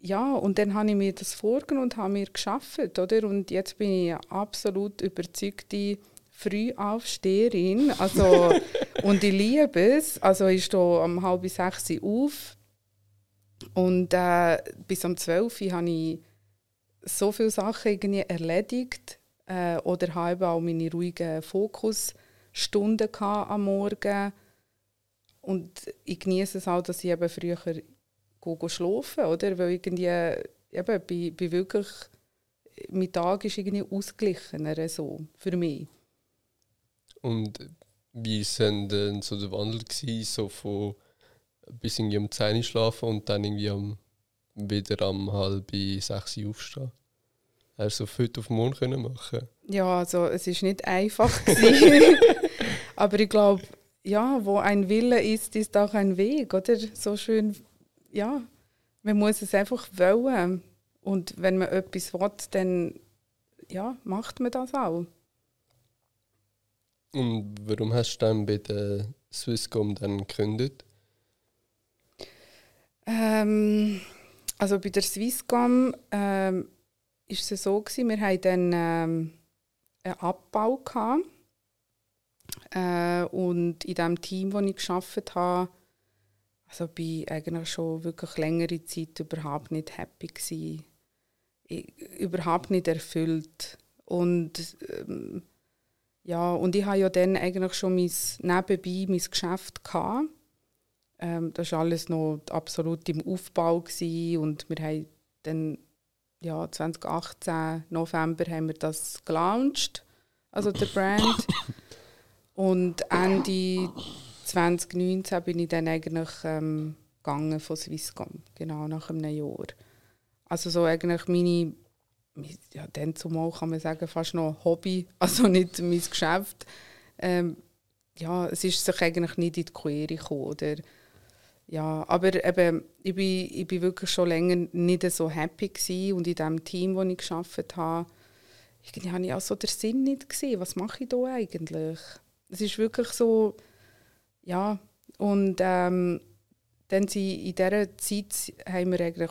ja, und dann habe ich mir das vorgenommen und habe mir geschafft, oder? Und jetzt bin ich eine absolut überzeugte Frühaufsteherin, also und ich liebe es. Also ich stehe um halb sechs auf und äh, bis um 12 Uhr habe ich so viele Sachen irgendwie erledigt äh, oder habe auch meine ruhigen Fokusstunden am Morgen. Und ich genieße es auch, dass ich eben früher go schlafen oder? Weil irgendwie, eben, bin, bin wirklich, mein Tag ist irgendwie ausgeglichener so, für mich. Und wie war denn so der Wandel gewesen, so von bis irgendwie um 10 Uhr schlafen und dann irgendwie am, wieder am halb sechs Uhr aufstehen? Hast du so heute auf morgen können machen Ja, also es ist nicht einfach aber ich glaube, ja, wo ein Wille ist, ist auch ein Weg, oder? So schön, ja, man muss es einfach wollen. Und wenn man etwas will, dann ja, macht man das auch. Und warum hast du dann bei der Swisscom dann gekündigt? Ähm, also bei der Swisscom ähm, es so gewesen, wir hatten dann ähm, einen Abbau gehabt. Äh, und in dem Team, das ich geschafft habe, also bin ich eigentlich schon wirklich längere Zeit überhaupt nicht happy gewesen. Ich, überhaupt nicht erfüllt und ähm, ja und ich hatte ja dann eigentlich schon mein nebenbei mein Geschäft gehabt. Ähm, das war alles noch absolut im Aufbau gewesen und wir haben dann ja 2018 November haben wir das gelauncht, also der Brand und Ende 2019 bin ich dann eigentlich ähm, gegangen von Swisscom, genau nach einem Jahr. Also so eigentlich meine, ja dann zumal kann man sagen, fast noch Hobby, also nicht mein Geschäft. Ähm, ja, es ist sich eigentlich nicht in die Quere gekommen, oder? Ja, aber eben, ich bin, ich bin wirklich schon länger nicht so happy gewesen und in dem Team, das ich gearbeitet habe, irgendwie habe ich auch so den Sinn nicht gesehen, was mache ich da eigentlich? Es ist wirklich so, ja, und ähm, dann sie in dieser Zeit haben wir eigentlich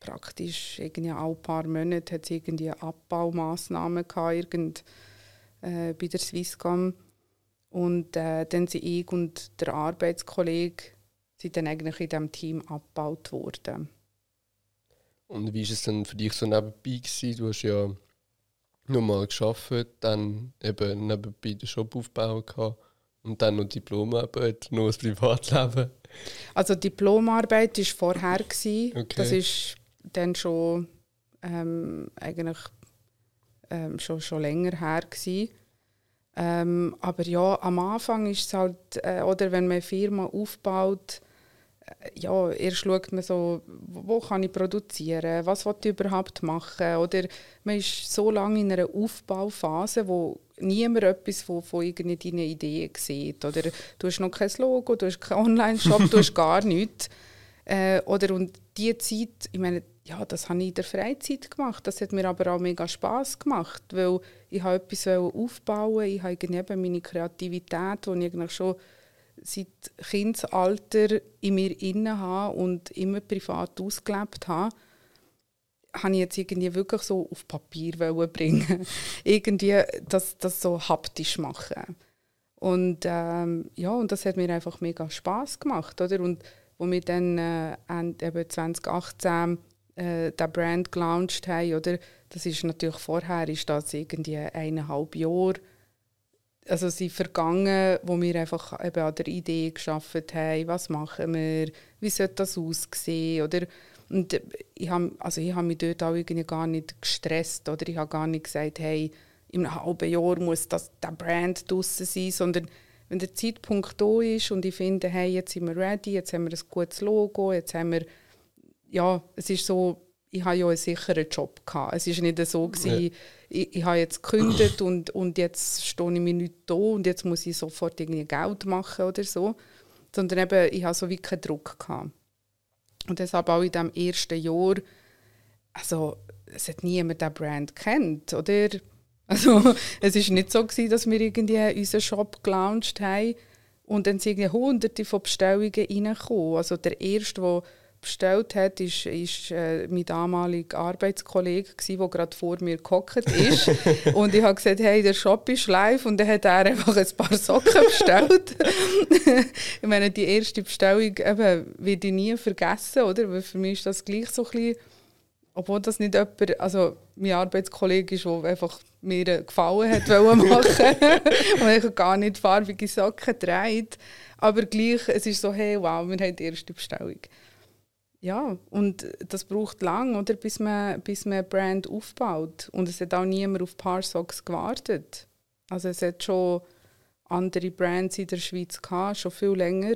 praktisch irgendwie alle paar Monate hat es irgendwie Abbaumaßnahmen gehabt, irgend, äh, bei der Swisscom. Und äh, dann sind ich und der Arbeitskollege sind dann eigentlich in diesem Team abgebaut worden. Und wie war es dann für dich so nebenbei? Gewesen? Du hast ja nochmal geschafft, dann eben nebenbei den Shop aufgebaut und dann noch Diplomarbeit, noch das Privatleben? Also Diplomarbeit war vorher. Okay. Das ist dann schon ähm, eigentlich ähm, schon, schon länger her. Ähm, aber ja, am Anfang ist es halt, äh, oder wenn man eine Firma aufbaut, ja, erst schaut man so, wo kann ich produzieren, was will ich überhaupt machen. Oder man ist so lange in einer Aufbauphase, wo niemand etwas von, von irgendeinen Ideen sieht. Oder du hast noch kein Logo, du hast keinen Online-Shop, du hast gar nichts. Äh, oder und diese Zeit, ich meine, ja, das habe ich in der Freizeit gemacht. Das hat mir aber auch mega Spass gemacht, weil ich habe etwas aufbauen Ich habe eben meine Kreativität, die ich schon seit Kindesalter in mir inne habe und immer privat ausgelebt habe habe ich jetzt irgendwie wirklich so auf Papier bringen. Irgendwie das, das so haptisch machen. Und ähm, ja und das hat mir einfach mega Spaß gemacht oder? Und wo wir dann äh, eben 2018 äh, den Brand gelauncht haben oder? Das ist natürlich vorher ist das irgendwie eineinhalb Jahre also sind vergangen, wo wir einfach eben an der Idee geschaffen haben, was machen wir, wie sollte das aussehen oder? Und ich habe also habe mich dort auch irgendwie gar nicht gestresst oder? Ich habe gar nicht gesagt, hey, einem halben Jahr muss das der Brand draussen sein, sondern wenn der Zeitpunkt da ist und ich finde, hey, jetzt sind wir ready, jetzt haben wir ein gutes Logo, jetzt haben wir, ja, es ist so, ich habe ja einen sicheren Job gehabt. Es ist nicht so gewesen, ja. ich, ich habe jetzt gekündigt und, und jetzt stehe ich mir nicht da und jetzt muss ich sofort irgendwie Geld machen oder so, sondern eben, ich habe so wie keinen Druck gehabt. Und deshalb auch in diesem ersten Jahr, also es hat niemand den Brand kennt, oder? Also es ist nicht so gewesen, dass wir irgendwie unseren Shop gelauncht haben und dann sind hunderte von Bestellungen reingekommen. Also der erste, der bestellt hat, ist, ist äh, mein damaliger Arbeitskollege, der gerade vor mir gehockt ist. und ich habe gesagt, hey, der Shop ist live. Und dann hat er einfach ein paar Socken bestellt. ich meine, die erste Bestellung eben, werde ich nie vergessen, oder? Weil für mich ist das gleich so ein bisschen, obwohl das nicht jemand, also mein Arbeitskollege ist, der einfach mir gefallen hat machen und ich gar nicht farbige Socken trägt. Aber gleich, es ist so, hey, wow, wir haben die erste Bestellung. Ja, und das braucht lang, oder, bis man, bis man eine Brand aufbaut. Und es hat auch niemand auf Parsocks gewartet. Also es hat schon andere Brands in der Schweiz gehabt, schon viel länger.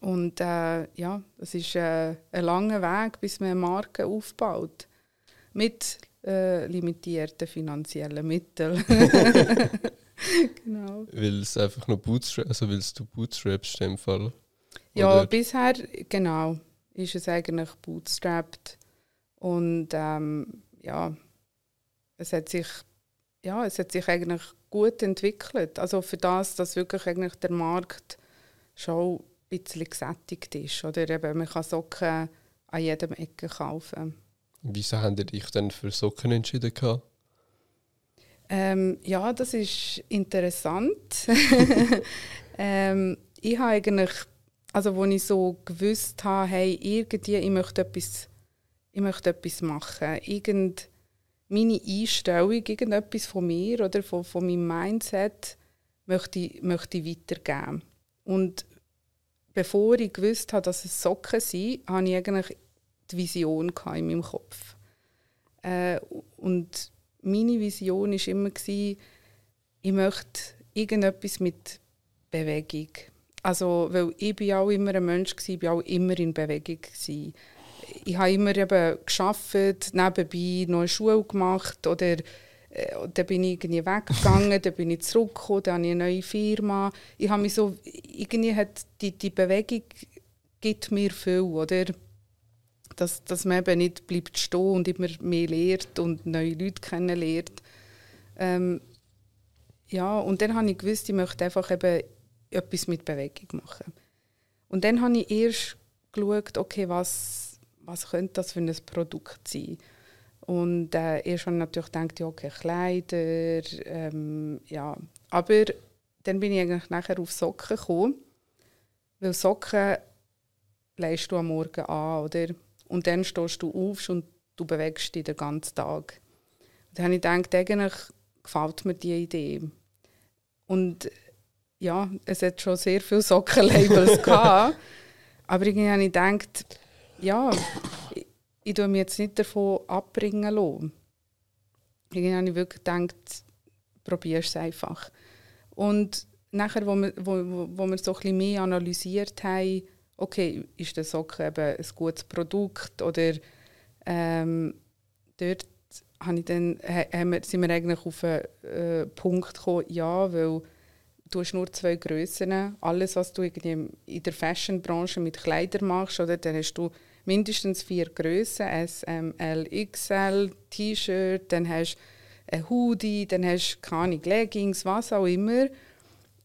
Und äh, ja, es ist äh, ein langer Weg, bis man eine Marke aufbaut. Mit äh, limitierten finanziellen Mitteln. genau. Weil es einfach nur Bootstrap, also weil du bootstrapst in dem Fall. Ja, Oder? bisher, genau, ist es eigentlich bootstrapped. Und ähm, ja, es hat sich, ja, es hat sich eigentlich gut entwickelt. Also für das, dass wirklich eigentlich der Markt schon ein bisschen gesättigt ist. Oder eben, man kann Socken an jedem Ecke kaufen. Wieso haben ihr dich dann für Socken entschieden? Ähm, ja, das ist interessant. ähm, ich habe eigentlich also wo ich so gewusst habe, hey, irgendwie, ich möchte etwas, ich möchte etwas machen. Irgend meine Einstellung, irgendetwas von mir oder von, von meinem Mindset möchte ich, möchte ich weitergeben. Und bevor ich gewusst habe, dass es Socken sind, hatte ich eigentlich die Vision in meinem Kopf. Äh, und meine Vision war immer, ich möchte irgendetwas mit Bewegung also, weil ich bin auch immer ein Mensch war, ich war auch immer in Bewegung. Gewesen. Ich habe immer eben gearbeitet, nebenbei eine Schule gemacht oder äh, dann bin ich irgendwie weggegangen, dann bin ich zurückgekommen, dann habe ich eine neue Firma. Ich habe mich so, irgendwie hat die, die Bewegung gibt mir viel, oder? Dass, dass man eben nicht bleibt stehen und immer mehr lernt und neue Leute kennenlernt. Ähm, ja, und dann habe ich gewusst, ich möchte einfach eben etwas mit Bewegung machen. Und dann habe ich erst geschaut, okay, was, was könnte das für ein Produkt sein? Und äh, erst habe ich natürlich gedacht, ja, okay, Kleider, ähm, ja. Aber dann bin ich eigentlich nachher auf Socken gekommen, weil Socken leist du am Morgen an, oder? Und dann stehst du auf und du bewegst dich den ganzen Tag. Und dann habe ich gedacht, eigentlich gefällt mir diese Idee. Und ja, es hat schon sehr viele Sockenlabels gehabt. Aber irgendwie habe ich gedacht, ja, ich, ich mich jetzt nicht davon abbringen lassen. Irgendwie habe ich wirklich gedacht, probier es einfach. Und nachher, wo wir, wo, wo wir so ein bisschen mehr analysiert haben, okay, ist der Socken eben ein gutes Produkt oder ähm, dort habe ich dann, haben wir, sind wir eigentlich auf einen äh, Punkt gekommen, ja, weil du hast nur zwei Größen. Alles, was du irgendwie in der Fashionbranche mit Kleidern machst, oder, dann hast du mindestens vier Größen: S, M, L, XL, T-Shirt, dann hast du ein Hoodie, dann hast du keine Leggings, was auch immer.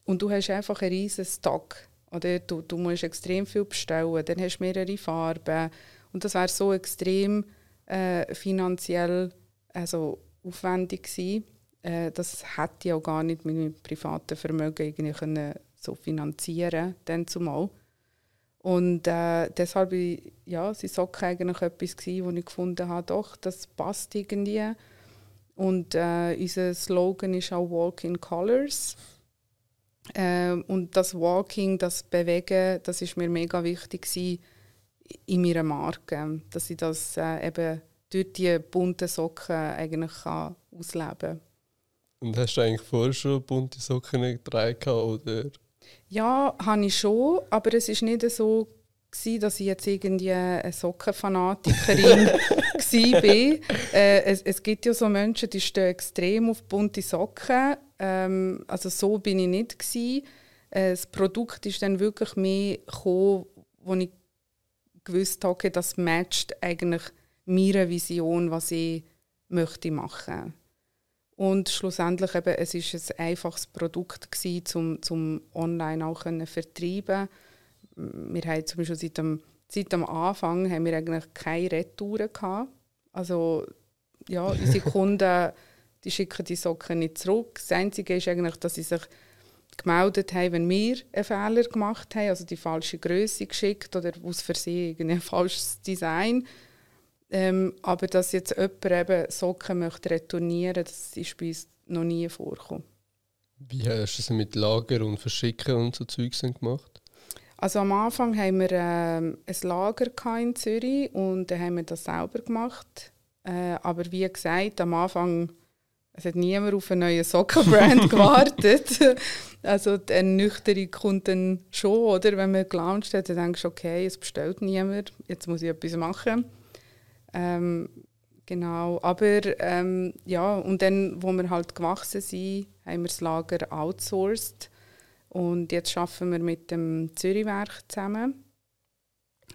Und du hast einfach einen riesen Stock. Oder du, du musst extrem viel bestellen, dann hast du mehrere Farben. Und das wäre so extrem äh, finanziell also aufwendig gewesen äh, das hätte ich auch gar nicht mit meinem privaten Vermögen irgendwie können so finanzieren dann zumal. Und äh, deshalb ja, sie Socken eigentlich etwas gewesen, wo ich gefunden habe, doch, das passt irgendwie. Und äh, unser Slogan ist auch Walk in Colors. Äh, und das Walking, das Bewegen, das ist mir mega wichtig in meiner Marke, dass ich das äh, eben durch die bunten Socken eigentlich kann ausleben kann. Und hast du eigentlich vorher schon bunte Socken getragen oder? Ja, habe ich schon, aber es ist nicht so gewesen, dass ich jetzt irgendwie eine Sockenfanatikerin war. Äh, es, es gibt ja so Menschen, die stehen extrem auf bunte Socken. Ähm, also so bin ich nicht gewesen. Äh, das Produkt ist dann wirklich mehr gekommen, wo ich gewusst habe, das matcht eigentlich meine Vision, was ich möchte machen. Und schlussendlich eben, es ist ein einfaches Produkt gewesen, zum, zum online auch können vertreiben. Wir haben zum Beispiel seit dem, seit dem Anfang haben wir eigentlich keine Retouren gehabt. Also ja, unsere Kunden, die schicken die Socken nicht zurück. Das Einzige ist eigentlich, dass sie sich gemeldet haben, wenn wir einen Fehler gemacht haben, also die falsche Größe geschickt oder aus Versehen ein falsches Design. Ähm, aber dass jetzt jemand eben Socken möchte retournieren, das ist bei uns noch nie vorgekommen. Wie hast du es mit Lager und Verschicken und so Zeugs gemacht? Also am Anfang haben wir ähm, ein Lager in Zürich und dann haben wir das selber gemacht. Äh, aber wie gesagt, am Anfang es hat niemand auf einen neuen Sockenbrand gewartet. also der nüchterne kommt dann schon, oder? Wenn man gelauncht hat, dann denkst du, okay, es bestellt niemand, jetzt muss ich etwas machen. Ähm, genau, aber ähm, ja, und dann, wo wir halt gewachsen sind, haben wir das Lager outsourced und jetzt arbeiten wir mit dem Zürichwerk zusammen.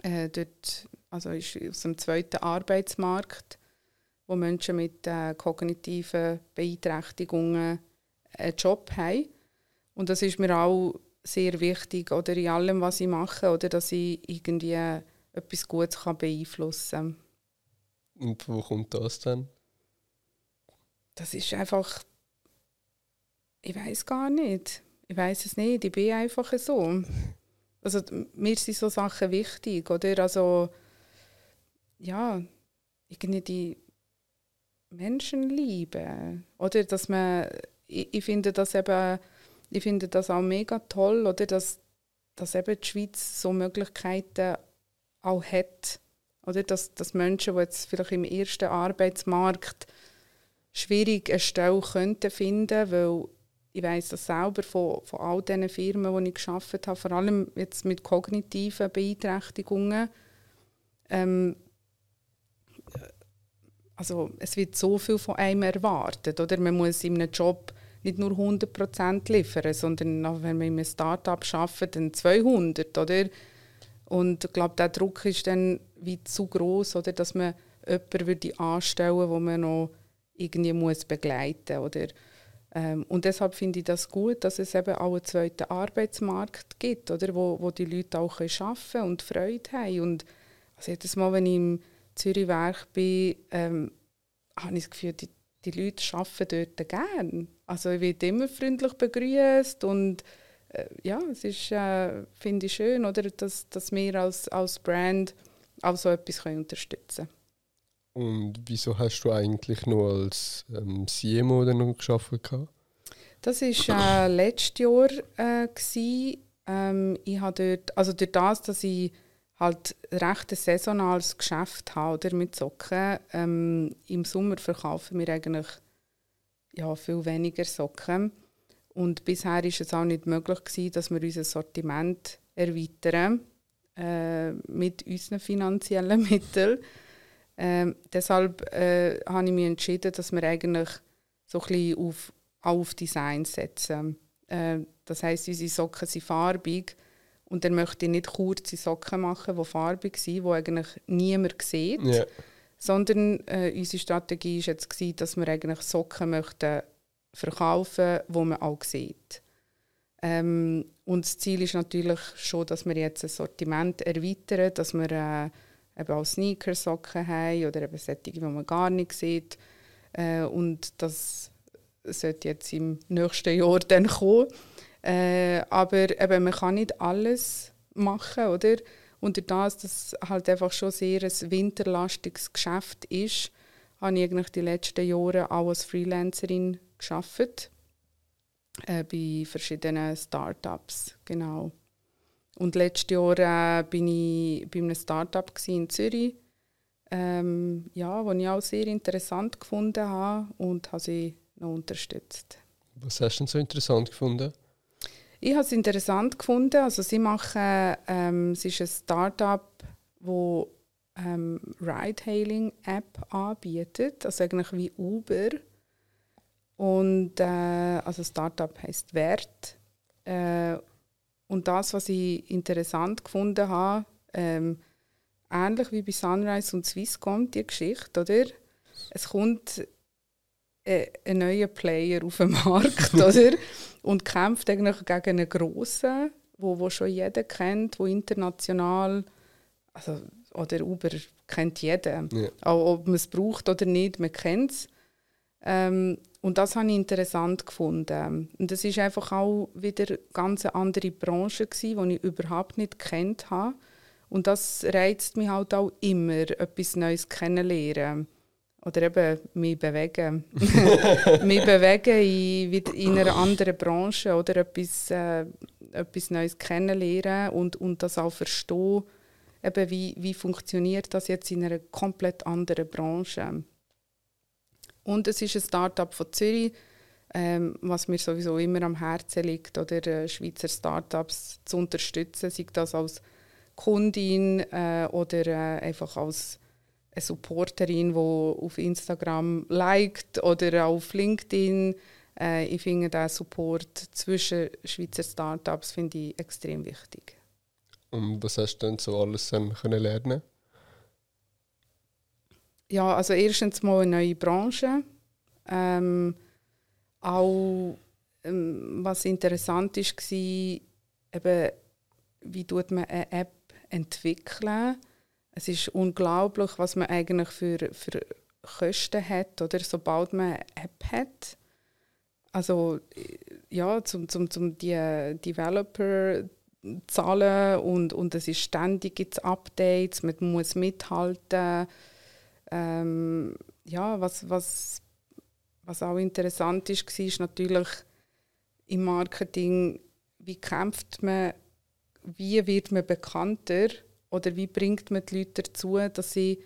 Äh, dort, also ist aus dem zweiten Arbeitsmarkt, wo Menschen mit äh, kognitiven Beeinträchtigungen einen Job haben. Und das ist mir auch sehr wichtig, oder in allem, was ich mache, oder dass ich irgendwie etwas Gutes kann beeinflussen kann. Und wo kommt das dann? Das ist einfach. Ich weiß gar nicht. Ich weiß es nicht. Ich bin einfach so. Also mir sind so Sachen wichtig, oder? Also ja, irgendwie die Menschenliebe, oder? Dass man, ich, ich finde das eben, ich finde das auch mega toll, oder? Dass, dass eben die Schweiz so Möglichkeiten auch hat, oder dass, dass Menschen, die jetzt vielleicht im ersten Arbeitsmarkt schwierig eine Stelle könnten finden, weil ich weiß das selber von, von all diesen Firmen, die ich geschafft habe, vor allem jetzt mit kognitiven Beeinträchtigungen. Ähm, also es wird so viel von einem erwartet, oder? Man muss in einem Job nicht nur 100% liefern, sondern auch wenn man in einem Start-up arbeitet, dann 200, oder? Und ich glaube, der Druck ist dann wie zu groß, oder, dass man jemanden würde anstellen den man noch irgendwie muss begleiten muss. Ähm, und deshalb finde ich das gut, dass es eben auch einen zweiten Arbeitsmarkt gibt, oder, wo, wo die Leute auch arbeiten können und Freude haben. Und also jedes Mal, wenn ich im Zürich-Werk bin, ähm, habe ich das Gefühl, die, die Leute arbeiten dort gerne. Also ich werde immer freundlich begrüßt und äh, ja, es ist, äh, finde ich schön, oder, dass, dass wir als, als Brand auch so etwas können unterstützen Und wieso hast du eigentlich nur als ähm, CMO dann noch gearbeitet? Das war äh, letztes Jahr. Äh, ähm, ich habe dort, also durch das, dass ich halt recht ein saisonales Geschäft habe oder, mit Socken, ähm, im Sommer verkaufen wir eigentlich ja, viel weniger Socken. Und bisher war es auch nicht möglich, gewesen, dass wir unser Sortiment erweitern äh, mit unseren finanziellen Mitteln. Ähm, deshalb äh, habe ich mich entschieden, dass wir eigentlich so ein bisschen auf, auf Design setzen. Äh, das heißt, unsere Socken sind farbig und dann möchte ich nicht kurze Socken machen, die farbig sind, die eigentlich niemand sieht. Yeah. Sondern äh, unsere Strategie war jetzt, gewesen, dass wir eigentlich Socken möchten verkaufen, die man auch sieht. Ähm, und das Ziel ist natürlich schon, dass wir jetzt ein Sortiment erweitern, dass wir äh, eben auch Sneakersocken haben oder eben solche, die man gar nicht sieht. Äh, und das sollte jetzt im nächsten Jahr dann kommen. Äh, aber eben, man kann nicht alles machen, oder? Und das, dass halt einfach schon sehr ein winterlastiges Geschäft ist, habe ich eigentlich die letzten Jahre auch als Freelancerin geschafft äh, bei verschiedenen Startups, genau. Und letztes Jahr äh, bin ich bei einem Startup in Zürich, ähm, ja, was ich auch sehr interessant gefunden habe und habe sie noch unterstützt. Was hast du denn so interessant gefunden? Ich habe es interessant gefunden. Also sie machen, ähm, es ist ein Startup, wo ähm, Ride-Hailing-App anbietet, also eigentlich wie Uber. Und äh, also Startup heißt Wert. Äh, und das, was ich interessant gefunden habe, ähm, ähnlich wie bei Sunrise und Swisscom, die Geschichte, oder? Es kommt äh, ein neuer Player auf den Markt, oder? Und kämpft eigentlich gegen einen grossen, wo, wo schon jeder kennt, wo international, also oder Uber kennt jeder. Ja. Auch ob man es braucht oder nicht, man kennt es. Ähm, und das habe ich interessant gefunden. Und das ist einfach auch wieder eine ganz andere Branche gewesen, die ich überhaupt nicht kennt habe. Und das reizt mich halt auch immer, etwas Neues kennenlernen. Oder eben mich bewegen. mich bewegen in, in einer anderen Branche oder etwas, äh, etwas Neues kennenlernen und, und das auch verstehen, eben wie, wie funktioniert das jetzt in einer komplett anderen Branche. Und es ist ein Startup von Zürich, ähm, was mir sowieso immer am Herzen liegt, oder äh, Schweizer Startups zu unterstützen, sei das als Kundin äh, oder äh, einfach als eine Supporterin, die auf Instagram liked oder auf LinkedIn. Äh, ich finde den Support zwischen Schweizer Startups finde ich extrem wichtig. Und was hast du denn so alles dann können lernen? Ja, also erstens mal eine neue Branche. Ähm, auch ähm, was interessant ist, war, eben, wie tut man eine App entwickeln. Es ist unglaublich, was man eigentlich für, für Kosten hat, oder sobald man eine App hat. Also ja, zum, zum, zum die Developer zahlen und, und es ist ständig gibt's Updates, man muss mithalten. Ähm, ja, was, was, was auch interessant ist, war ist natürlich im Marketing, wie kämpft man, wie wird man bekannter oder wie bringt man die Leute dazu, dass sie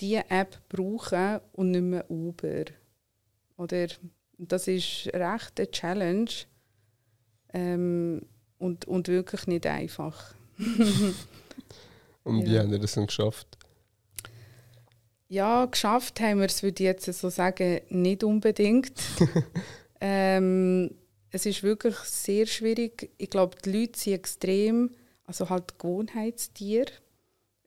diese App brauchen und nicht mehr Uber. Oder das ist recht eine Challenge. Ähm, und, und wirklich nicht einfach. und wie ja. haben wir das dann geschafft? Ja, geschafft haben wir es, würde ich jetzt so sagen, nicht unbedingt. ähm, es ist wirklich sehr schwierig. Ich glaube, die Leute sind extrem, also halt Gewohnheitstier.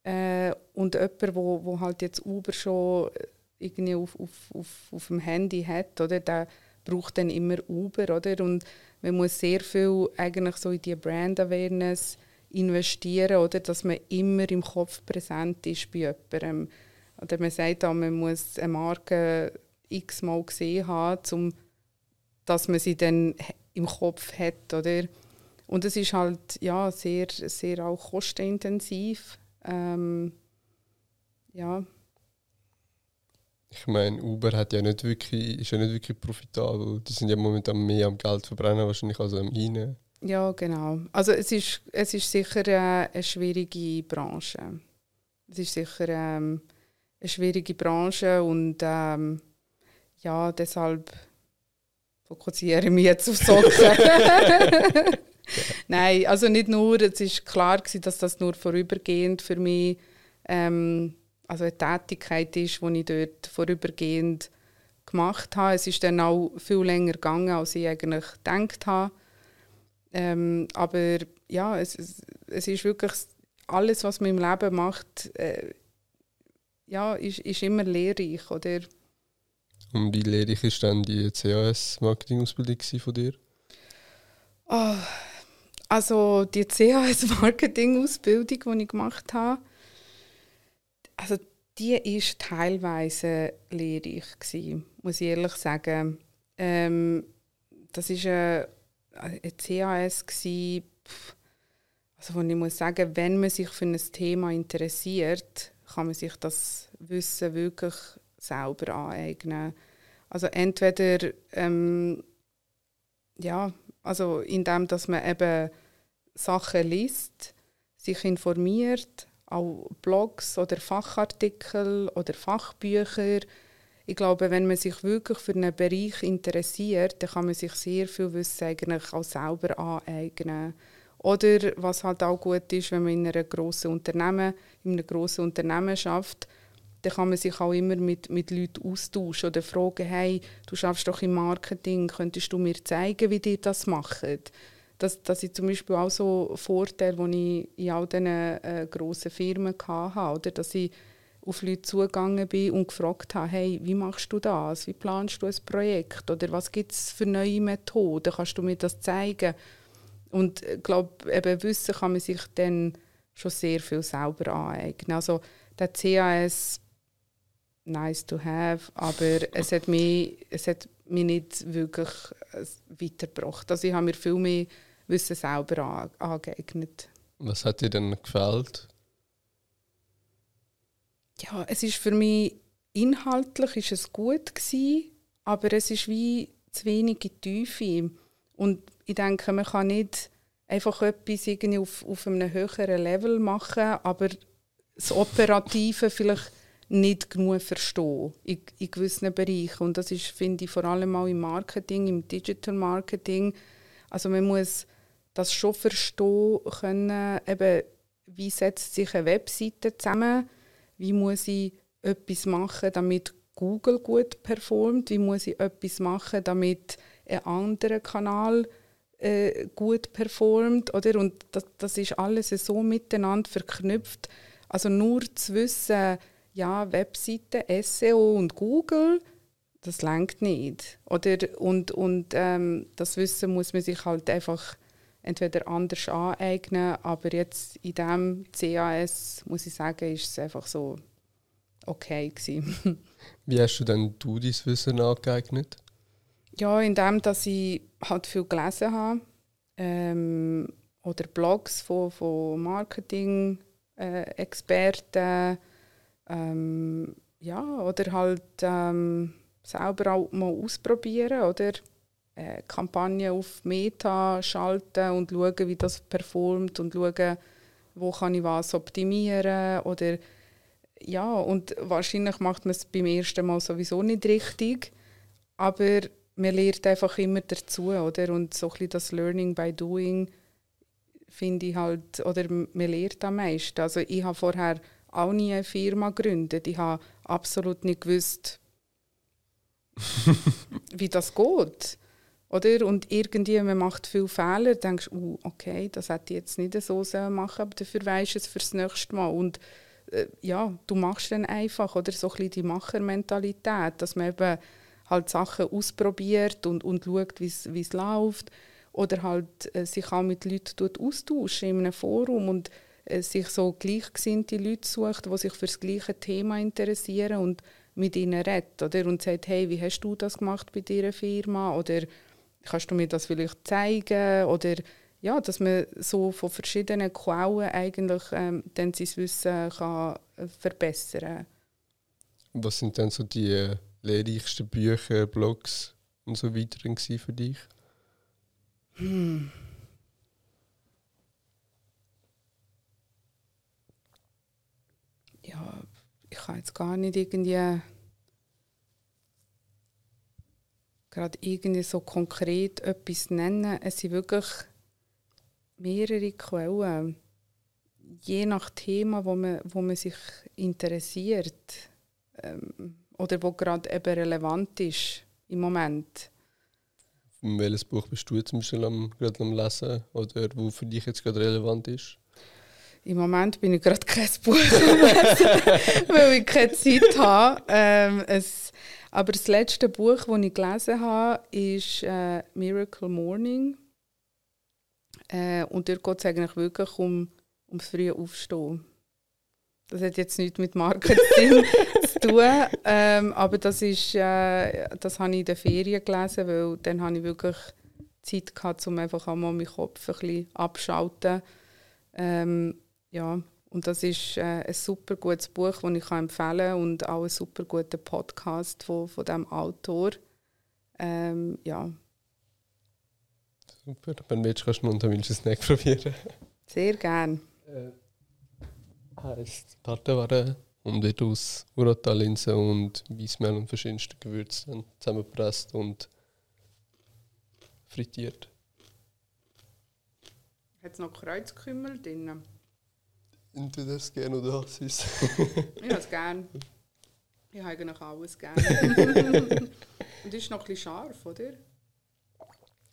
Äh, und jemand, wo, wo halt jetzt Uber schon irgendwie auf, auf, auf, auf dem Handy hat, oder, der braucht dann immer Uber, oder? Und man muss sehr viel eigentlich so in die Brand Awareness investieren, oder? dass man immer im Kopf präsent ist bei jemandem. Oder man sagt auch, man muss eine Marke x-mal gesehen haben, um, dass man sie dann im Kopf hat. Oder? Und es ist halt ja, sehr, sehr auch kostenintensiv. Ähm, ja. Ich meine, Uber hat ja nicht wirklich, ist ja nicht wirklich profitabel. Die sind ja momentan mehr am Geld verbrennen wahrscheinlich als am Einnehmen. Ja, genau. Also es ist, es ist sicher äh, eine schwierige Branche. Es ist sicher ähm, eine schwierige Branche und ähm, ja, deshalb fokussiere ich mich jetzt auf Socken. Nein, also nicht nur, es ist klar gewesen, dass das nur vorübergehend für mich ähm, also eine Tätigkeit ist, die ich dort vorübergehend gemacht habe. Es ist dann auch viel länger gegangen, als ich eigentlich gedacht habe. Ähm, aber ja, es, es ist wirklich alles, was man im Leben macht, äh, ja, ist, ist immer lehrreich, oder? Und wie lehrreich ist dann die CAS-Marketing-Ausbildung von dir? Oh, also die CAS-Marketing-Ausbildung, die ich gemacht habe, also die war teilweise lehrreich, gewesen, muss ich ehrlich sagen. Ähm, das war eine, eine CAS, gewesen, also wo ich muss sagen, wenn man sich für ein Thema interessiert, kann man sich das Wissen wirklich selber aneignen. Also entweder ähm, ja, also indem dass man eben Sachen liest, sich informiert, auch Blogs oder Fachartikel oder Fachbücher. Ich glaube, wenn man sich wirklich für einen Bereich interessiert, dann kann man sich sehr viel Wissen eigentlich auch selber aneignen. Oder was halt auch gut ist, wenn man in, einer grossen Unternehmen, in einem grossen Unternehmen schafft, dann kann man sich auch immer mit, mit Leuten austauschen oder fragen, hey, du schaffst doch im Marketing, könntest du mir zeigen, wie die das machen? Das, das sind zum Beispiel auch so Vorteile, die ich in all diesen äh, grossen Firmen hatte, oder? dass ich auf Leute zugegangen bin und gefragt habe, hey, wie machst du das? Wie planst du ein Projekt? Oder was gibt es für neue Methoden? Kannst du mir das zeigen? Und ich glaube, eben Wissen kann man sich dann schon sehr viel selber aneignen. Also der CAS, nice to have, aber es hat mich, es hat mich nicht wirklich äh, weitergebracht. Also ich habe mir viel mehr Wissen selber angeeignet. Was hat dir denn gefällt? Ja, es ist für mich inhaltlich ist es gut gewesen, aber es ist wie zu wenig in Tiefe. Und ich denke, man kann nicht einfach etwas irgendwie auf, auf einem höheren Level machen, aber das Operative vielleicht nicht genug verstehen in, in gewissen Bereichen. Und das ist, finde ich, vor allem auch im Marketing, im Digital Marketing. Also man muss das schon verstehen können, eben, wie setzt sich eine Webseite zusammen, wie muss ich etwas machen, damit Google gut performt, wie muss ich etwas machen, damit ein anderer Kanal äh, gut performt, oder? Und das, das ist alles so miteinander verknüpft. Also nur zu wissen, ja, Webseiten, SEO und Google, das langt nicht. Oder? Und, und ähm, das Wissen muss man sich halt einfach entweder anders aneignen, aber jetzt in diesem CAS, muss ich sagen, ist es einfach so okay gewesen. Wie hast du denn du dein Wissen angeeignet? Ja, indem dass ich halt viel gelesen habe ähm, oder Blogs von, von Marketing-Experten äh, ähm, ja, oder halt ähm, selber auch mal ausprobieren oder? Äh, Kampagnen auf Meta schalten und schauen, wie das performt und schauen, wo kann ich was optimieren oder ja, und wahrscheinlich macht man es beim ersten Mal sowieso nicht richtig, aber man lernt einfach immer dazu, oder? Und so ein bisschen das Learning by Doing finde ich halt, oder man lernt am meisten. Also ich habe vorher auch nie eine Firma gegründet. Ich habe absolut nicht gewusst, wie das geht. Oder? Und irgendwie, man macht viele Fehler, denkst du, uh, okay, das hätte ich jetzt nicht so machen aber dafür weisst du es fürs nächste Mal. Und äh, ja, du machst dann einfach, oder? So ein bisschen die Machermentalität, dass man eben halt Sachen ausprobiert und, und schaut, wie es läuft. Oder halt äh, sich auch mit Leuten austauschen in einem Forum und äh, sich so gleichgesinnte Leute sucht, die sich für das gleiche Thema interessieren und mit ihnen redet. Oder? Und sagt, hey, wie hast du das gemacht bei deiner Firma? Oder kannst du mir das vielleicht zeigen? Oder ja, dass man so von verschiedenen Quellen eigentlich ähm, dann sein Wissen kann äh, verbessern kann. Was sind denn so die äh, lehrreichsten Bücher, Blogs und so weiter für dich? Hm. ich kann jetzt gar nicht irgendwie gerade irgendwie so konkret etwas nennen. Es sind wirklich mehrere Quellen, je nach Thema, wo man, wo man sich interessiert ähm, oder wo gerade eben relevant ist im Moment. Welches Buch bist du jetzt zum Beispiel am, gerade am Lesen oder wo für dich jetzt gerade relevant ist? Im Moment bin ich gerade kein Buch lesen, weil ich keine Zeit habe. Ähm, es, aber das letzte Buch, das ich gelesen habe, ist äh, Miracle Morning. Äh, und dort geht es eigentlich wirklich um, um das frühe Aufstehen. Das hat jetzt nichts mit Marketing zu tun, ähm, aber das, ist, äh, das habe ich in den Ferien gelesen, weil dann habe ich wirklich Zeit gehabt, um einfach einmal meinen Kopf ein bisschen abzuschalten. Ähm, ja, Und das ist äh, ein super gutes Buch, das ich empfehlen kann und auch ein super guter Podcast von, von diesem Autor. Ähm, ja. Super, wenn du willst, kannst du einen Snack probieren. Sehr gerne. Äh, heisst Tarteware und wird aus Urata-Linsen und Weissmehl und verschiedensten Gewürzen zusammengepresst und frittiert. Hat es noch Kreuzkümmel drin? Du das gerne oder was ist? ich habe es gerne. Ich habe eigentlich alles gerne. und ist noch ein bisschen scharf, oder?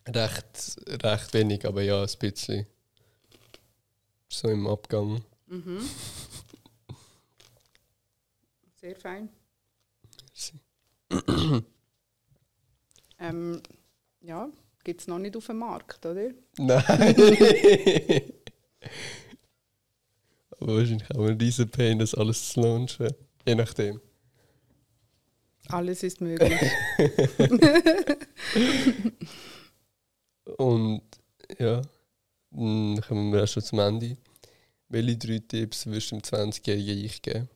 Recht, recht wenig, aber ja, ein bisschen. So im Abgang. Mhm. Sehr fein. ähm, ja, gibt es noch nicht auf dem Markt, oder? Nein. Aber wahrscheinlich auch ein riesen Pain, das alles zu launchen. Je nachdem. Alles ist möglich. Und ja, dann kommen wir auch schon zum Ende. Welche drei Tipps würdest du dem 20-jährigen Ich geben?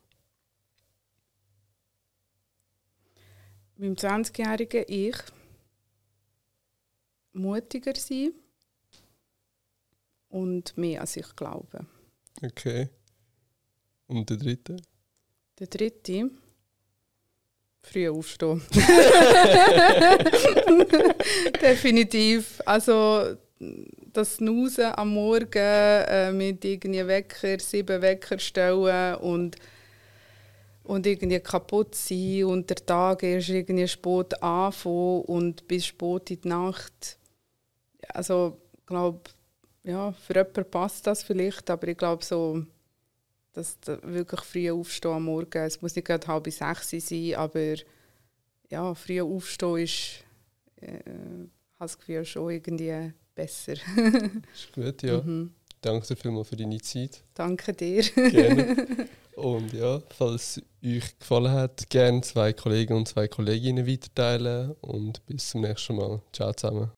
Meinem 20-jährigen Ich mutiger sein und mehr als ich glaube. Okay. Und der dritte? Der dritte? Früh aufstehen. Definitiv. Also das Snoosen am Morgen äh, mit irgendwie Wecker, sieben Wecker stellen und, und irgendwie kaputt sein und der Tag erst irgendwie spät anfangen und bis spät in die Nacht. Also ich glaube, ja, für jemanden passt das vielleicht, aber ich glaube so, dass wirklich früh aufstehen am Morgen, es muss nicht gerade halb sechs sein, aber ja, früh aufstehen ist, äh, das Gefühl schon irgendwie besser. ist gut, ja. Mhm. Danke dir vielmals für deine Zeit. Danke dir. Gerne. Und ja, falls euch gefallen hat, gerne zwei Kollegen und zwei Kolleginnen weiterteilen und bis zum nächsten Mal. Ciao zusammen.